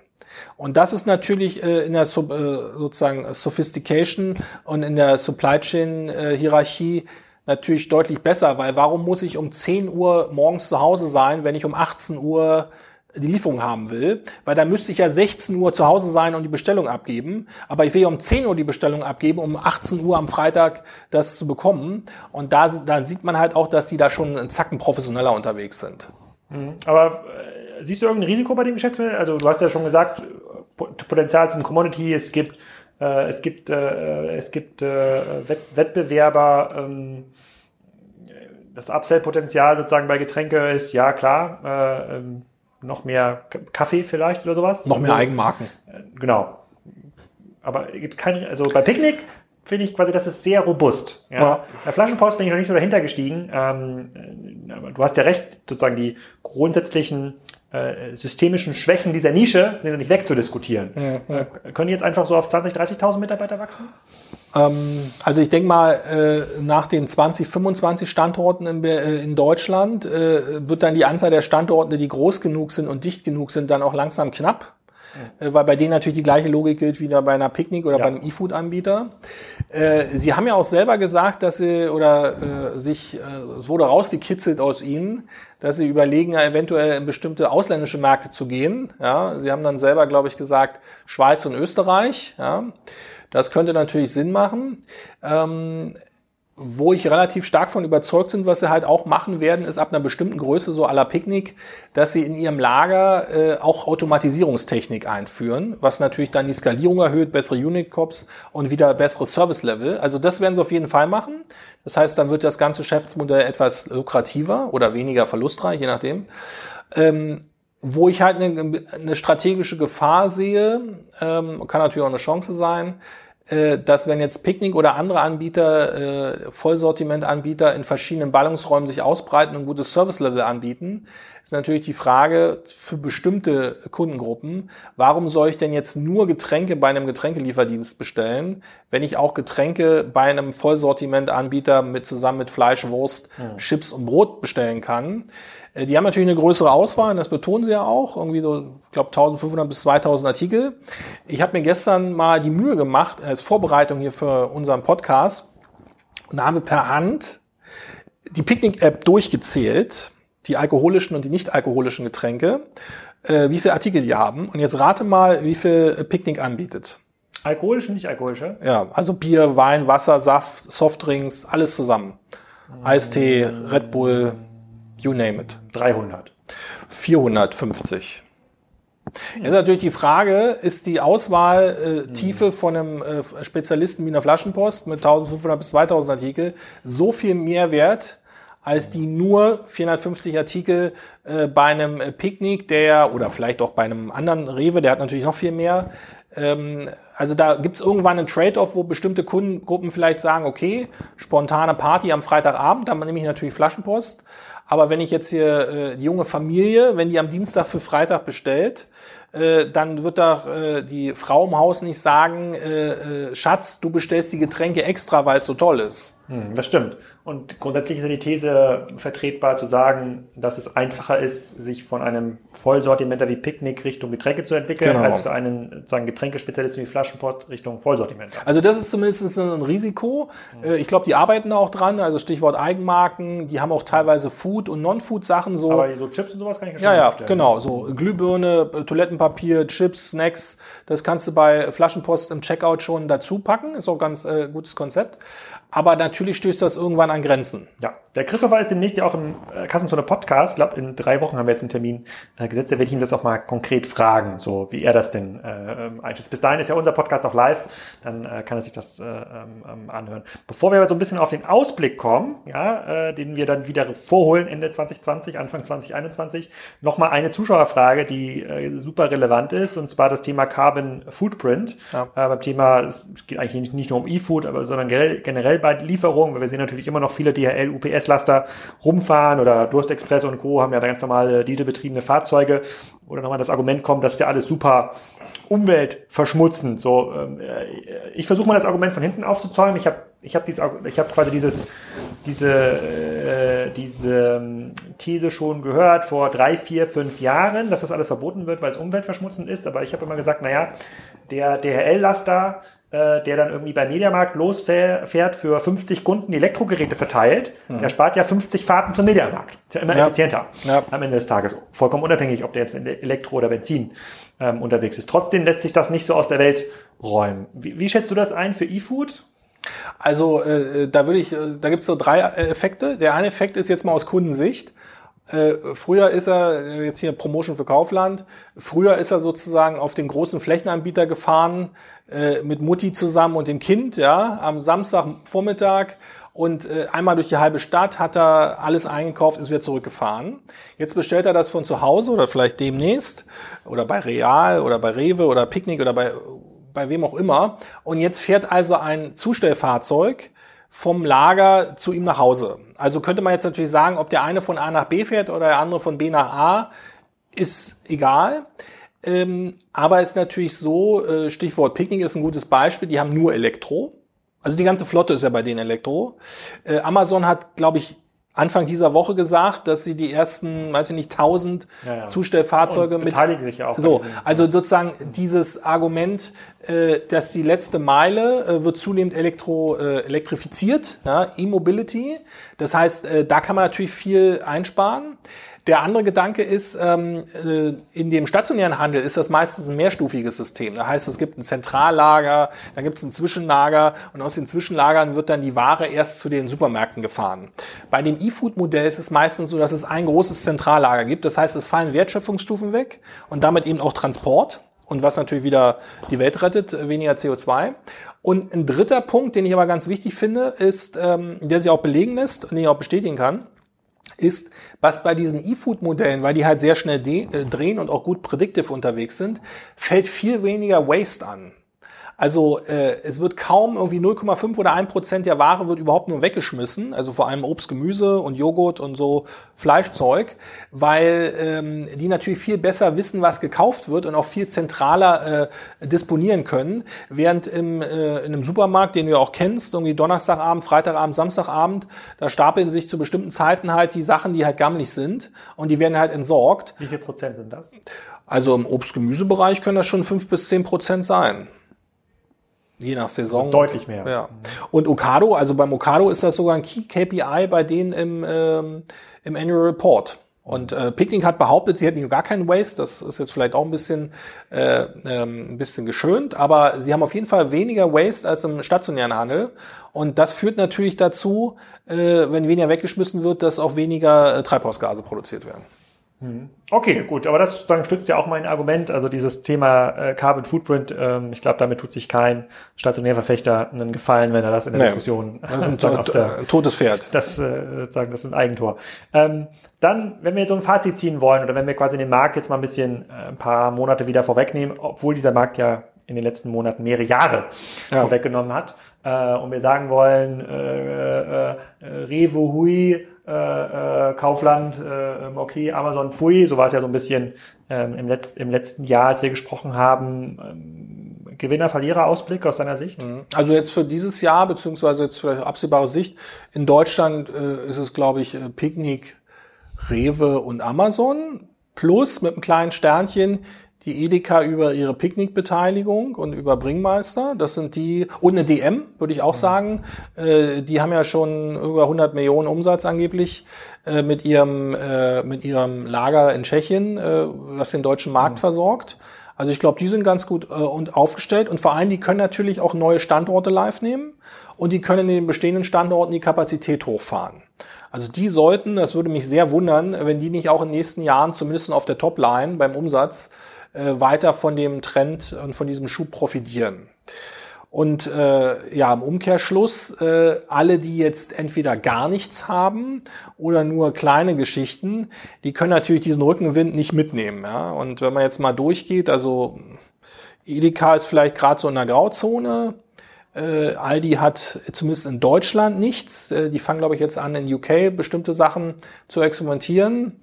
Und das ist natürlich äh, in der Sub, äh, sozusagen Sophistication und in der Supply Chain äh, Hierarchie natürlich deutlich besser, weil warum muss ich um 10 Uhr morgens zu Hause sein, wenn ich um 18 Uhr die Lieferung haben will, weil da müsste ich ja 16 Uhr zu Hause sein und die Bestellung abgeben, aber ich will ja um 10 Uhr die Bestellung abgeben, um 18 Uhr am Freitag das zu bekommen und da, da sieht man halt auch, dass die da schon einen Zacken professioneller unterwegs sind. Aber äh, siehst du irgendein Risiko bei dem Geschäftsmodell? Also du hast ja schon gesagt, Po- Potenzial zum Commodity, es gibt, äh, es gibt, äh, es gibt äh, Wett Wettbewerber, ähm, das Upsell-Potenzial sozusagen bei Getränke ist, ja klar, äh, ähm, noch mehr Kaffee vielleicht oder sowas. Noch mehr Also, Eigenmarken. Genau. Aber gibt kein, also bei Picknick finde ich quasi, das ist sehr robust. Ja. Ja. Bei Flaschenpost bin ich noch nicht so dahinter gestiegen. Ähm, äh, aber du hast ja recht, sozusagen die grundsätzlichen äh, systemischen Schwächen dieser Nische sind ja nicht wegzudiskutieren. Äh, können die jetzt einfach so auf 20.000, 30.000 Mitarbeiter wachsen? Ähm, also ich denke mal, äh, nach den 20, 25 Standorten in, äh, in Deutschland wird dann die Anzahl der Standorte, die groß genug sind und dicht genug sind, dann auch langsam knapp. äh, weil bei denen natürlich die gleiche Logik gilt wie bei einer Picknick oder ja. bei einem E-Food-Anbieter. Äh, sie haben ja auch selber gesagt, dass sie oder äh, sich, äh, es wurde rausgekitzelt aus ihnen, dass sie überlegen, eventuell in bestimmte ausländische Märkte zu gehen. Ja, sie haben dann selber, glaube ich, gesagt, Schweiz und Österreich. Ja, das könnte natürlich Sinn machen. Ähm, wo ich relativ stark von überzeugt bin, was sie halt auch machen werden, ist ab einer bestimmten Größe, so à la Picknick, dass sie in ihrem Lager äh, auch Automatisierungstechnik einführen, was natürlich dann die Skalierung erhöht, bessere Unit-Cops und wieder bessere Service-Level. Also das werden sie auf jeden Fall machen. Das heißt, dann wird das ganze Geschäftsmodell etwas lukrativer oder weniger verlustreich, je nachdem. Ähm, wo ich halt eine, eine strategische Gefahr sehe, ähm, kann natürlich auch eine Chance sein, dass wenn jetzt Picknick oder andere Anbieter, äh, Vollsortimentanbieter in verschiedenen Ballungsräumen sich ausbreiten und gutes Service-Level anbieten, ist natürlich die Frage für bestimmte Kundengruppen, warum soll ich denn jetzt nur Getränke bei einem Getränkelieferdienst bestellen, wenn ich auch Getränke bei einem Vollsortimentanbieter mit zusammen mit Fleisch, Wurst, mhm. Chips und Brot bestellen kann. Äh, die haben natürlich eine größere Auswahl, und das betonen sie ja auch, irgendwie so, ich glaube, 1500 bis 2000 Artikel. Ich habe mir gestern mal die Mühe gemacht, als Vorbereitung hier für unseren Podcast, und habe per Hand die Picknick-App durchgezählt, die alkoholischen und die nicht alkoholischen Getränke, äh, wie viele Artikel die haben. Und jetzt rate mal, wie viel Picknick anbietet. Alkoholische, nicht alkoholische? Ja, also Bier, Wein, Wasser, Saft, Softdrinks, alles zusammen. Eistee, Red Bull, You name it. 300. 450. Jetzt ist natürlich die Frage, ist die Auswahltiefe äh, von einem äh, Spezialisten wie einer Flaschenpost mit 1500 bis 2000 Artikel so viel mehr wert, als die nur 450 Artikel äh, bei einem Picknick, der, oder vielleicht auch bei einem anderen Rewe, der hat natürlich noch viel mehr. Ähm, also da gibt es irgendwann einen Trade-off, wo bestimmte Kundengruppen vielleicht sagen, okay, spontane Party am Freitagabend, dann nehme ich natürlich Flaschenpost. Aber wenn ich jetzt hier äh, die junge Familie, wenn die am Dienstag für Freitag bestellt, äh, dann wird doch äh, die Frau im Haus nicht sagen, äh, äh, Schatz, du bestellst die Getränke extra, weil es so toll ist. Hm, das stimmt. Und grundsätzlich ist ja die These vertretbar zu sagen, dass es einfacher ist, sich von einem Vollsortimenter wie Picknick Richtung Getränke zu entwickeln, genau. als für einen sozusagen Getränkespezialisten wie Flaschenpott Richtung Vollsortimenter. Also das ist zumindest ein Risiko. Mhm. Ich glaube, die arbeiten da auch dran. Also Stichwort Eigenmarken. Die haben auch teilweise Food- und Non-Food-Sachen. So. Aber so Chips und sowas kann ich ja schon Ja, ja, bestellen. genau. So Glühbirne, Toilettenpapier, Chips, Snacks. Das kannst du bei Flaschenpost im Checkout schon dazu packen. Ist auch ganz äh, gutes Konzept. Aber natürlich stößt das irgendwann an Grenzen. Ja, der Christopher ist demnächst ja auch im äh, Kassenzone Podcast. Ich glaube, in drei Wochen haben wir jetzt einen Termin äh, gesetzt. Da werde ich ihn das auch mal konkret fragen, so wie er das denn äh, ähm, einschätzt. Bis dahin ist ja unser Podcast auch live. Dann äh, kann er sich das äh, ähm, ähm, anhören. Bevor wir aber so ein bisschen auf den Ausblick kommen, ja, äh, den wir dann wieder vorholen Ende 2020, Anfang 2021, nochmal eine Zuschauerfrage, die äh, super relevant ist, und zwar das Thema Carbon Footprint. Ja. Beim Thema, es geht eigentlich nicht, nicht nur um E-Food, aber sondern generell bei Lieferungen, weil wir sehen natürlich immer noch viele DHL, UPS-Laster rumfahren oder Durstexpress und Co. haben ja ganz normale dieselbetriebene Fahrzeuge, dann nochmal das Argument kommt, dass der alles super umweltverschmutzend. So, ähm, äh, ich versuche mal das Argument von hinten aufzuzäumen. Ich habe ich hab dieses, ich habe quasi dieses, diese, äh, diese ähm, These schon gehört vor drei, vier, fünf Jahren, dass das alles verboten wird, weil es umweltverschmutzend ist. Aber ich habe immer gesagt, naja, der DHL-Laster äh, der dann irgendwie beim Mediamarkt losfährt, für 50 Kunden Elektrogeräte verteilt, mhm. der spart ja 50 Fahrten zum Mediamarkt. Ist ja immer ja. effizienter ja. am Ende des Tages. Vollkommen unabhängig, ob der jetzt mit Elektro oder Benzin ähm, unterwegs ist. Trotzdem lässt sich das nicht so aus der Welt räumen. Wie, wie schätzt du das ein für E-Food? Also äh, da würde ich, äh, da gibt es so drei äh, Effekte. Der eine Effekt ist jetzt mal aus Kundensicht. Äh, früher ist er, äh, jetzt hier Promotion für Kaufland, früher ist er sozusagen auf den großen Flächenanbieter gefahren, äh, mit Mutti zusammen und dem Kind, ja, am Samstagvormittag und äh, einmal durch die halbe Stadt hat er alles eingekauft, ist wieder zurückgefahren. Jetzt bestellt er das von zu Hause oder vielleicht demnächst oder bei Real oder bei Rewe oder Picknick oder bei, bei wem auch immer. Und jetzt fährt also ein Zustellfahrzeug vom Lager zu ihm nach Hause. Also könnte man jetzt natürlich sagen, ob der eine von A nach B fährt oder der andere von B nach A, ist egal. Ähm, aber ist natürlich so, äh, Stichwort Picknick ist ein gutes Beispiel, die haben nur Elektro. Also die ganze Flotte ist ja bei denen Elektro. Äh, Amazon hat, glaube ich, Anfang dieser Woche gesagt, dass sie die ersten, weiß ich nicht, 1000 ja, ja. Zustellfahrzeuge und beteiligen mit, sich ja auch. So, also sozusagen dieses Argument, äh, dass die letzte Meile äh, wird zunehmend elektro, äh, elektrifiziert, ja, E-Mobility. Das heißt, äh, da kann man natürlich viel einsparen. Der andere Gedanke ist, ähm, äh, in dem stationären Handel ist das meistens ein mehrstufiges System. Da heißt, es gibt ein Zentrallager, dann gibt es ein Zwischenlager und aus den Zwischenlagern wird dann die Ware erst zu den Supermärkten gefahren. Bei dem E-Food-Modell ist es meistens so, dass es ein großes Zentrallager gibt. Das heißt, es fallen Wertschöpfungsstufen weg und damit eben auch Transport und was natürlich wieder die Welt rettet, weniger CO2. Und ein dritter Punkt, den ich aber ganz wichtig finde, ist, ähm, der sich auch belegen lässt und den ich auch bestätigen kann, ist, was bei diesen E-Food-Modellen, weil die halt sehr schnell äh, drehen und auch gut predictive unterwegs sind, fällt viel weniger Waste an. Also äh, es wird kaum irgendwie 0,5 oder 1 Prozent der Ware wird überhaupt nur weggeschmissen, also vor allem Obst, Gemüse und Joghurt und so Fleischzeug, weil ähm, die natürlich viel besser wissen, was gekauft wird und auch viel zentraler äh, disponieren können, während im, äh, in einem Supermarkt, den du ja auch kennst, irgendwie Donnerstagabend, Freitagabend, Samstagabend, da stapeln sich zu bestimmten Zeiten halt die Sachen, die halt gammelig sind und die werden halt entsorgt. Wie viel Prozent sind das? Also im Obst-Gemüsebereich können das schon fünf bis zehn Prozent sein. Je nach Saison. Also deutlich mehr. Ja. Und Okado, also beim Okado ist das sogar ein Key KPI bei denen im, ähm, im Annual Report. Und äh, Picnic hat behauptet, sie hätten gar keinen Waste. Das ist jetzt vielleicht auch ein bisschen, äh, ähm, ein bisschen geschönt, aber sie haben auf jeden Fall weniger Waste als im stationären Handel. Und das führt natürlich dazu, äh, wenn weniger weggeschmissen wird, dass auch weniger äh, Treibhausgase produziert werden. Mhm. Okay, gut, aber das dann stützt ja auch mein Argument. Also dieses Thema äh, Carbon Footprint, ähm, ich glaube, damit tut sich kein Stationärverfechter einen Gefallen, wenn er das in der nee, Diskussion das ist ein, der, totes Pferd. Das äh, sagen, das ist ein Eigentor. Ähm, dann, wenn wir jetzt so ein Fazit ziehen wollen oder wenn wir quasi den Markt jetzt mal ein bisschen äh, ein paar Monate wieder vorwegnehmen, obwohl dieser Markt ja in den letzten Monaten mehrere Jahre ja. vorweggenommen hat, äh, und wir sagen wollen, äh, äh, Rewe, Hui, äh, äh, Kaufland, äh, okay, Amazon, Pfui, so war es ja so ein bisschen ähm, im, Letz-, im letzten Jahr, als wir gesprochen haben. Ähm, Gewinner-Verlierer-Ausblick aus deiner Sicht? Mhm. Also jetzt für dieses Jahr, beziehungsweise jetzt vielleicht absehbare Sicht, in Deutschland äh, ist es, glaube ich, äh, Picknick, Rewe und Amazon plus mit einem kleinen Sternchen die Edeka über ihre Picknickbeteiligung und über Bringmeister. Das sind die, und eine DM, würde ich auch mhm. sagen. Äh, die haben ja schon über 100 Millionen Umsatz angeblich äh, mit ihrem, äh, mit ihrem Lager in Tschechien, äh, was den deutschen Markt mhm. versorgt. Also ich glaube, die sind ganz gut äh, und aufgestellt und vor allem, die können natürlich auch neue Standorte live nehmen und die können in den bestehenden Standorten die Kapazität hochfahren. Also die sollten, das würde mich sehr wundern, wenn die nicht auch in den nächsten Jahren zumindest auf der Topline beim Umsatz äh, weiter von dem Trend und von diesem Schub profitieren. Und äh, ja, im Umkehrschluss, äh, alle, die jetzt entweder gar nichts haben oder nur kleine Geschichten, die können natürlich diesen Rückenwind nicht mitnehmen. Ja? Und wenn man jetzt mal durchgeht, also Edeka ist vielleicht gerade so in der Grauzone. Äh, Aldi hat zumindest in Deutschland nichts. Äh, die fangen, glaube ich, jetzt an, in UK bestimmte Sachen zu experimentieren.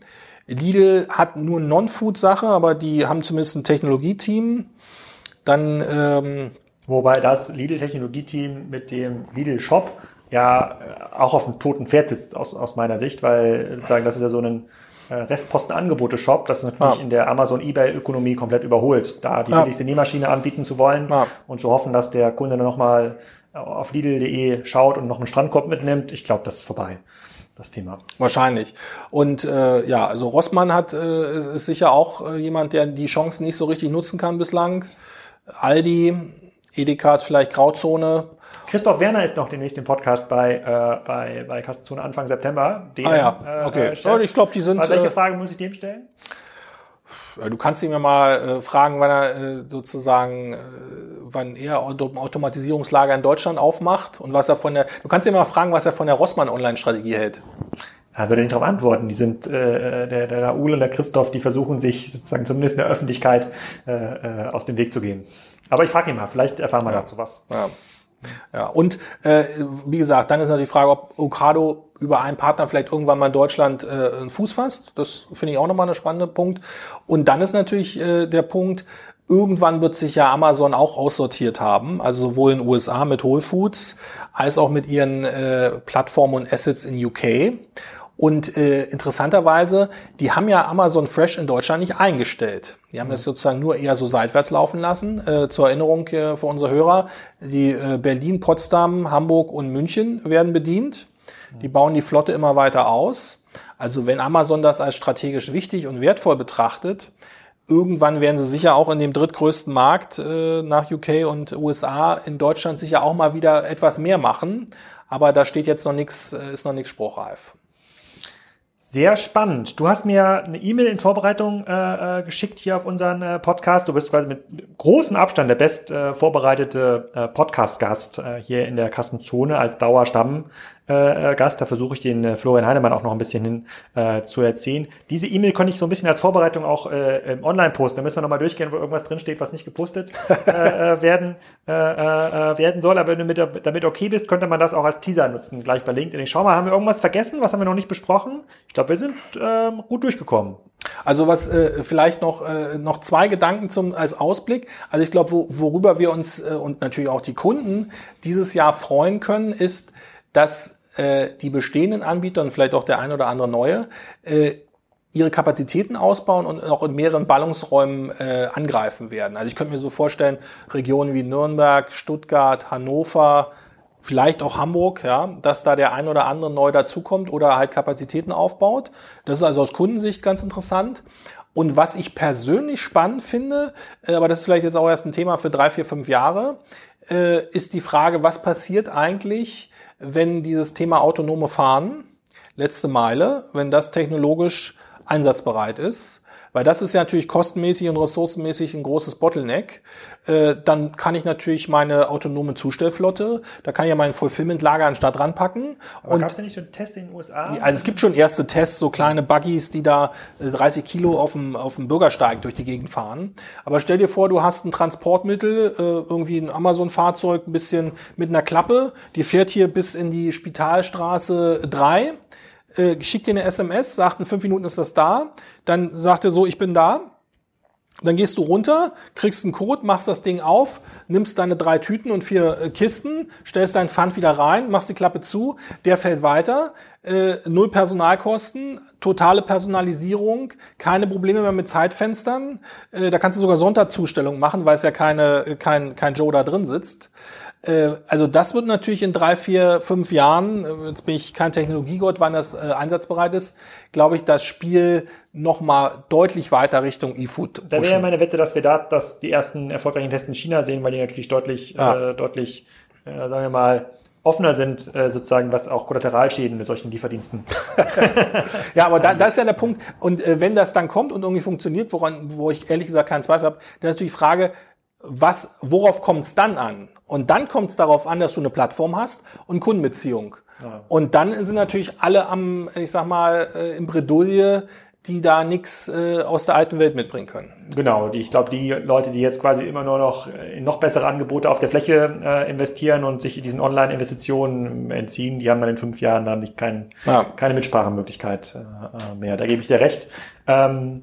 Lidl hat nur Non-Food-Sache, aber die haben zumindest ein Technologieteam. Dann ähm, Wobei das Lidl-Technologieteam mit dem Lidl-Shop ja äh, auch auf dem toten Pferd sitzt, aus, aus meiner Sicht, weil sagen, das ist ja so ein äh, Restpostenangebote-Shop, das ist natürlich ja. in der Amazon-Ebay-Ökonomie komplett überholt, da die ja. billigste Nähmaschine anbieten zu wollen ja. und zu hoffen, dass der Kunde dann nochmal auf Lidl.de schaut und noch einen Strandkorb mitnimmt. Ich glaube, das ist vorbei das Thema. Wahrscheinlich. Und äh, ja, also Rossmann hat äh, ist sicher auch äh, jemand, der die Chancen nicht so richtig nutzen kann bislang. Aldi, Edeka ist vielleicht Grauzone. Christoph Werner ist noch demnächst im Podcast bei, äh, bei, bei Kassenzone Anfang September. Den, ah ja, okay. Äh, ich glaube, die sind. welche äh, Frage muss ich dem stellen? Du kannst ihn ja mal äh, fragen, wann er äh, sozusagen, äh, wann er Automatisierungslager in Deutschland aufmacht und was er von der. Du kannst ihn mal fragen, was er von der Rossmann Online-Strategie hält. Da würde ich nicht darauf antworten. Die sind äh, der, der Raoul und der Christoph, die versuchen sich sozusagen zumindest in der Öffentlichkeit äh, äh, aus dem Weg zu gehen. Aber ich frage ihn mal, vielleicht erfahren wir ja. dazu was. Ja. Ja, und äh, wie gesagt, dann ist natürlich die Frage, ob Okado über einen Partner vielleicht irgendwann mal in Deutschland äh, einen Fuß fasst. Das finde ich auch nochmal ein spannender Punkt. Und dann ist natürlich äh, der Punkt, irgendwann wird sich ja Amazon auch aussortiert haben, also sowohl in den USA mit Whole Foods als auch mit ihren äh, Plattformen und Assets in UK. Und äh, interessanterweise, die haben ja Amazon Fresh in Deutschland nicht eingestellt. Die haben das sozusagen nur eher so seitwärts laufen lassen. Äh, zur Erinnerung äh, für unsere Hörer, die äh, Berlin, Potsdam, Hamburg und München werden bedient. Die bauen die Flotte immer weiter aus. Also wenn Amazon das als strategisch wichtig und wertvoll betrachtet, irgendwann werden sie sicher auch in dem drittgrößten Markt äh, nach UK und USA in Deutschland sicher auch mal wieder etwas mehr machen. Aber da steht jetzt noch nichts, äh, ist noch nichts spruchreif. Sehr spannend. Du hast mir eine E-Mail in Vorbereitung äh, äh, geschickt hier auf unseren äh, Podcast. Du bist quasi mit großem Abstand der best äh, vorbereitete äh, Podcast-Gast äh, hier in der Kassenzone als Dauerstamm äh, äh, Gast. Da versuche ich den äh, Florian Heinemann auch noch ein bisschen hin, äh, zu erzählen. Diese E-Mail konnte ich so ein bisschen als Vorbereitung auch äh, online posten. Da müssen wir nochmal durchgehen, wo irgendwas drinsteht, was nicht gepostet äh, äh, werden, äh, äh, werden soll. Aber wenn du mit, damit okay bist, könnte man das auch als Teaser nutzen, gleich bei LinkedIn. Ich schau mal, haben wir irgendwas vergessen? Was haben wir noch nicht besprochen? Ich glaube, wir sind äh, gut durchgekommen. Also was äh, vielleicht noch äh, noch zwei Gedanken zum als Ausblick. Also ich glaube, wo, worüber wir uns äh, und natürlich auch die Kunden dieses Jahr freuen können, ist, dass äh, die bestehenden Anbieter und vielleicht auch der ein oder andere neue äh, ihre Kapazitäten ausbauen und auch in mehreren Ballungsräumen äh, angreifen werden. Also ich könnte mir so vorstellen, Regionen wie Nürnberg, Stuttgart, Hannover, vielleicht auch Hamburg, ja, dass da der ein oder andere neu dazukommt oder halt Kapazitäten aufbaut. Das ist also aus Kundensicht ganz interessant. Und was ich persönlich spannend finde, äh, aber das ist vielleicht jetzt auch erst ein Thema für drei, vier, fünf Jahre, äh, ist die Frage, was passiert eigentlich, wenn dieses Thema autonome Fahren, letzte Meile, wenn das technologisch einsatzbereit ist, weil das ist ja natürlich kostenmäßig und ressourcenmäßig ein großes Bottleneck. Äh, dann kann ich natürlich meine autonome Zustellflotte, da kann ich ja mein Fulfillment-Lager anstatt ranpacken. Aber gab es ja nicht schon Tests in den USA? Also es gibt schon erste Tests, so kleine Buggies, die da 30 äh, Kilo auf dem, auf dem Bürgersteig durch die Gegend fahren. Aber stell dir vor, du hast ein Transportmittel, äh, irgendwie ein Amazon-Fahrzeug, ein bisschen mit einer Klappe, die fährt hier bis in die Spitalstraße 3 äh, schickt dir eine SMS, sagt, in fünf Minuten ist das da. Dann sagt er so, ich bin da. Dann gehst du runter, kriegst einen Code, machst das Ding auf, nimmst deine drei Tüten und vier äh, Kisten, stellst deinen Pfand wieder rein, machst die Klappe zu, der fällt weiter, äh, null Personalkosten, totale Personalisierung, keine Probleme mehr mit Zeitfenstern. Äh, da kannst du sogar Sonntagzustellung machen, weil es ja keine, kein, kein Joe da drin sitzt. Äh, also das wird natürlich in drei, vier, fünf Jahren, äh, jetzt bin ich kein Technologiegott, wann das äh, einsatzbereit ist, glaube ich, das Spiel noch mal deutlich weiter Richtung E-Food Da wäre meine Wette, dass wir da dass die ersten erfolgreichen Tests in China sehen, weil die natürlich deutlich, ja. äh, deutlich, äh, sagen wir mal, offener sind, äh, sozusagen, was auch Kollateralschäden mit solchen Lieferdiensten. ja, aber da, das ist ja der Punkt. Und äh, wenn das dann kommt und irgendwie funktioniert, woran, wo ich ehrlich gesagt keinen Zweifel habe, dann ist natürlich die Frage, was, worauf kommt es dann an? Und dann kommt es darauf an, dass du eine Plattform hast und Kundenbeziehung. Ja. Und dann sind natürlich alle am, ich sag mal, äh, im Bredouille, die da nichts äh, aus der alten Welt mitbringen können. Genau, die, ich glaube, die Leute, die jetzt quasi immer nur noch in noch bessere Angebote auf der Fläche äh, investieren und sich diesen Online-Investitionen entziehen, die haben dann in fünf Jahren dann nicht kein, ja. keine Mitsprachemöglichkeit äh, mehr. Da gebe ich dir recht. Ähm,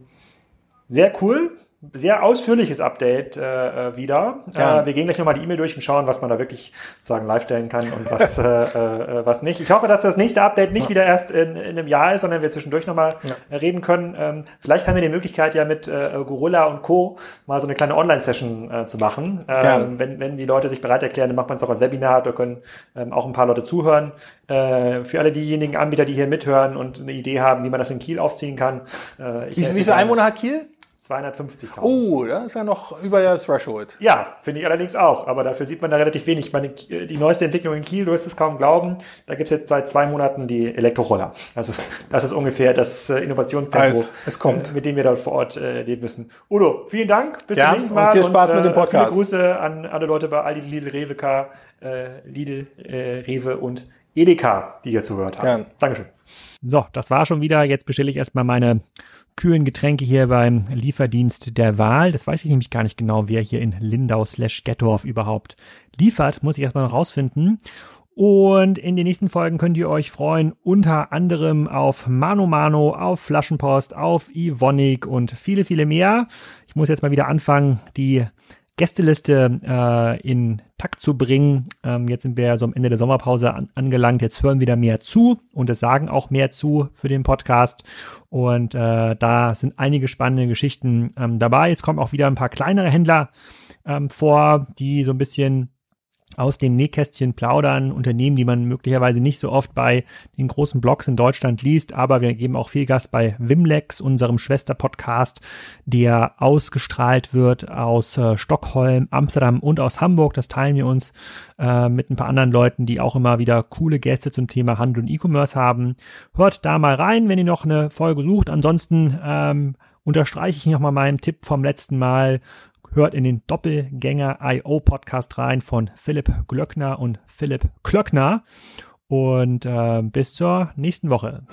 sehr cool sehr ausführliches Update äh, äh wieder. Ja. Äh, wir gehen gleich nochmal die E-Mail durch und schauen, was man da wirklich sagen live stellen kann und was, äh, äh, was nicht. Ich hoffe, dass das nächste Update nicht ja. wieder erst in, in einem Jahr ist, sondern wir zwischendurch nochmal ja. reden können. Ähm, vielleicht haben wir die Möglichkeit ja mit äh, Gorilla und Co. mal so eine kleine Online-Session äh, zu machen. Ähm, wenn, wenn die Leute sich bereit erklären, dann macht man es auch als Webinar. Da können ähm, auch ein paar Leute zuhören. Äh, für alle diejenigen Anbieter, die hier mithören und eine Idee haben, wie man das in Kiel aufziehen kann. Äh, wie, wie viele Einwohner hat Kiel? 250.000. Oh, das ist ja noch über der Threshold. Ja, finde ich allerdings auch. Aber dafür sieht man da relativ wenig. Ich meine, die neueste Entwicklung in Kiel, du wirst es kaum glauben, da gibt es jetzt seit zwei Monaten die Elektroroller. Also das ist ungefähr das äh, Innovationstempo, halt, es kommt. Äh, mit dem wir dort vor Ort äh, leben müssen. Udo, vielen Dank. Bis Gern, zum nächsten Mal. Und viel Spaß und, mit dem Podcast. Viele Grüße an alle Leute bei Aldi, Lidl, Rewe, K, äh, Lidl, äh, Rewe und Edeka, die hier zugehört haben. Gern. Dankeschön. So, das war schon wieder. Jetzt bestelle ich erstmal meine kühlen Getränke hier beim Lieferdienst der Wahl. Das weiß ich nämlich gar nicht genau, wer hier in Lindau slash Gettorf überhaupt liefert. Muss ich erstmal noch rausfinden. Und in den nächsten Folgen könnt ihr euch freuen, unter anderem auf Mano Mano, auf Flaschenpost, auf Ivonic und viele, viele mehr. Ich muss jetzt mal wieder anfangen, die Gästeliste äh, in Takt zu bringen. Ähm, jetzt sind wir so am Ende der Sommerpause an, angelangt. Jetzt hören wieder mehr zu und es sagen auch mehr zu für den Podcast. Und äh, da sind einige spannende Geschichten ähm, dabei. Es kommen auch wieder ein paar kleinere Händler ähm, vor, die so ein bisschen aus dem Nähkästchen plaudern, Unternehmen, die man möglicherweise nicht so oft bei den großen Blogs in Deutschland liest, aber wir geben auch viel Gas bei Wimlex, unserem Schwesterpodcast, der ausgestrahlt wird aus äh, Stockholm, Amsterdam und aus Hamburg. Das teilen wir uns äh, mit ein paar anderen Leuten, die auch immer wieder coole Gäste zum Thema Handel und E-Commerce haben. Hört da mal rein, wenn ihr noch eine Folge sucht. Ansonsten ähm, unterstreiche ich nochmal meinen Tipp vom letzten Mal hört in den Doppelgänger IO Podcast rein von Philipp Glöckner und Philipp Klöckner. Und äh, bis zur nächsten Woche.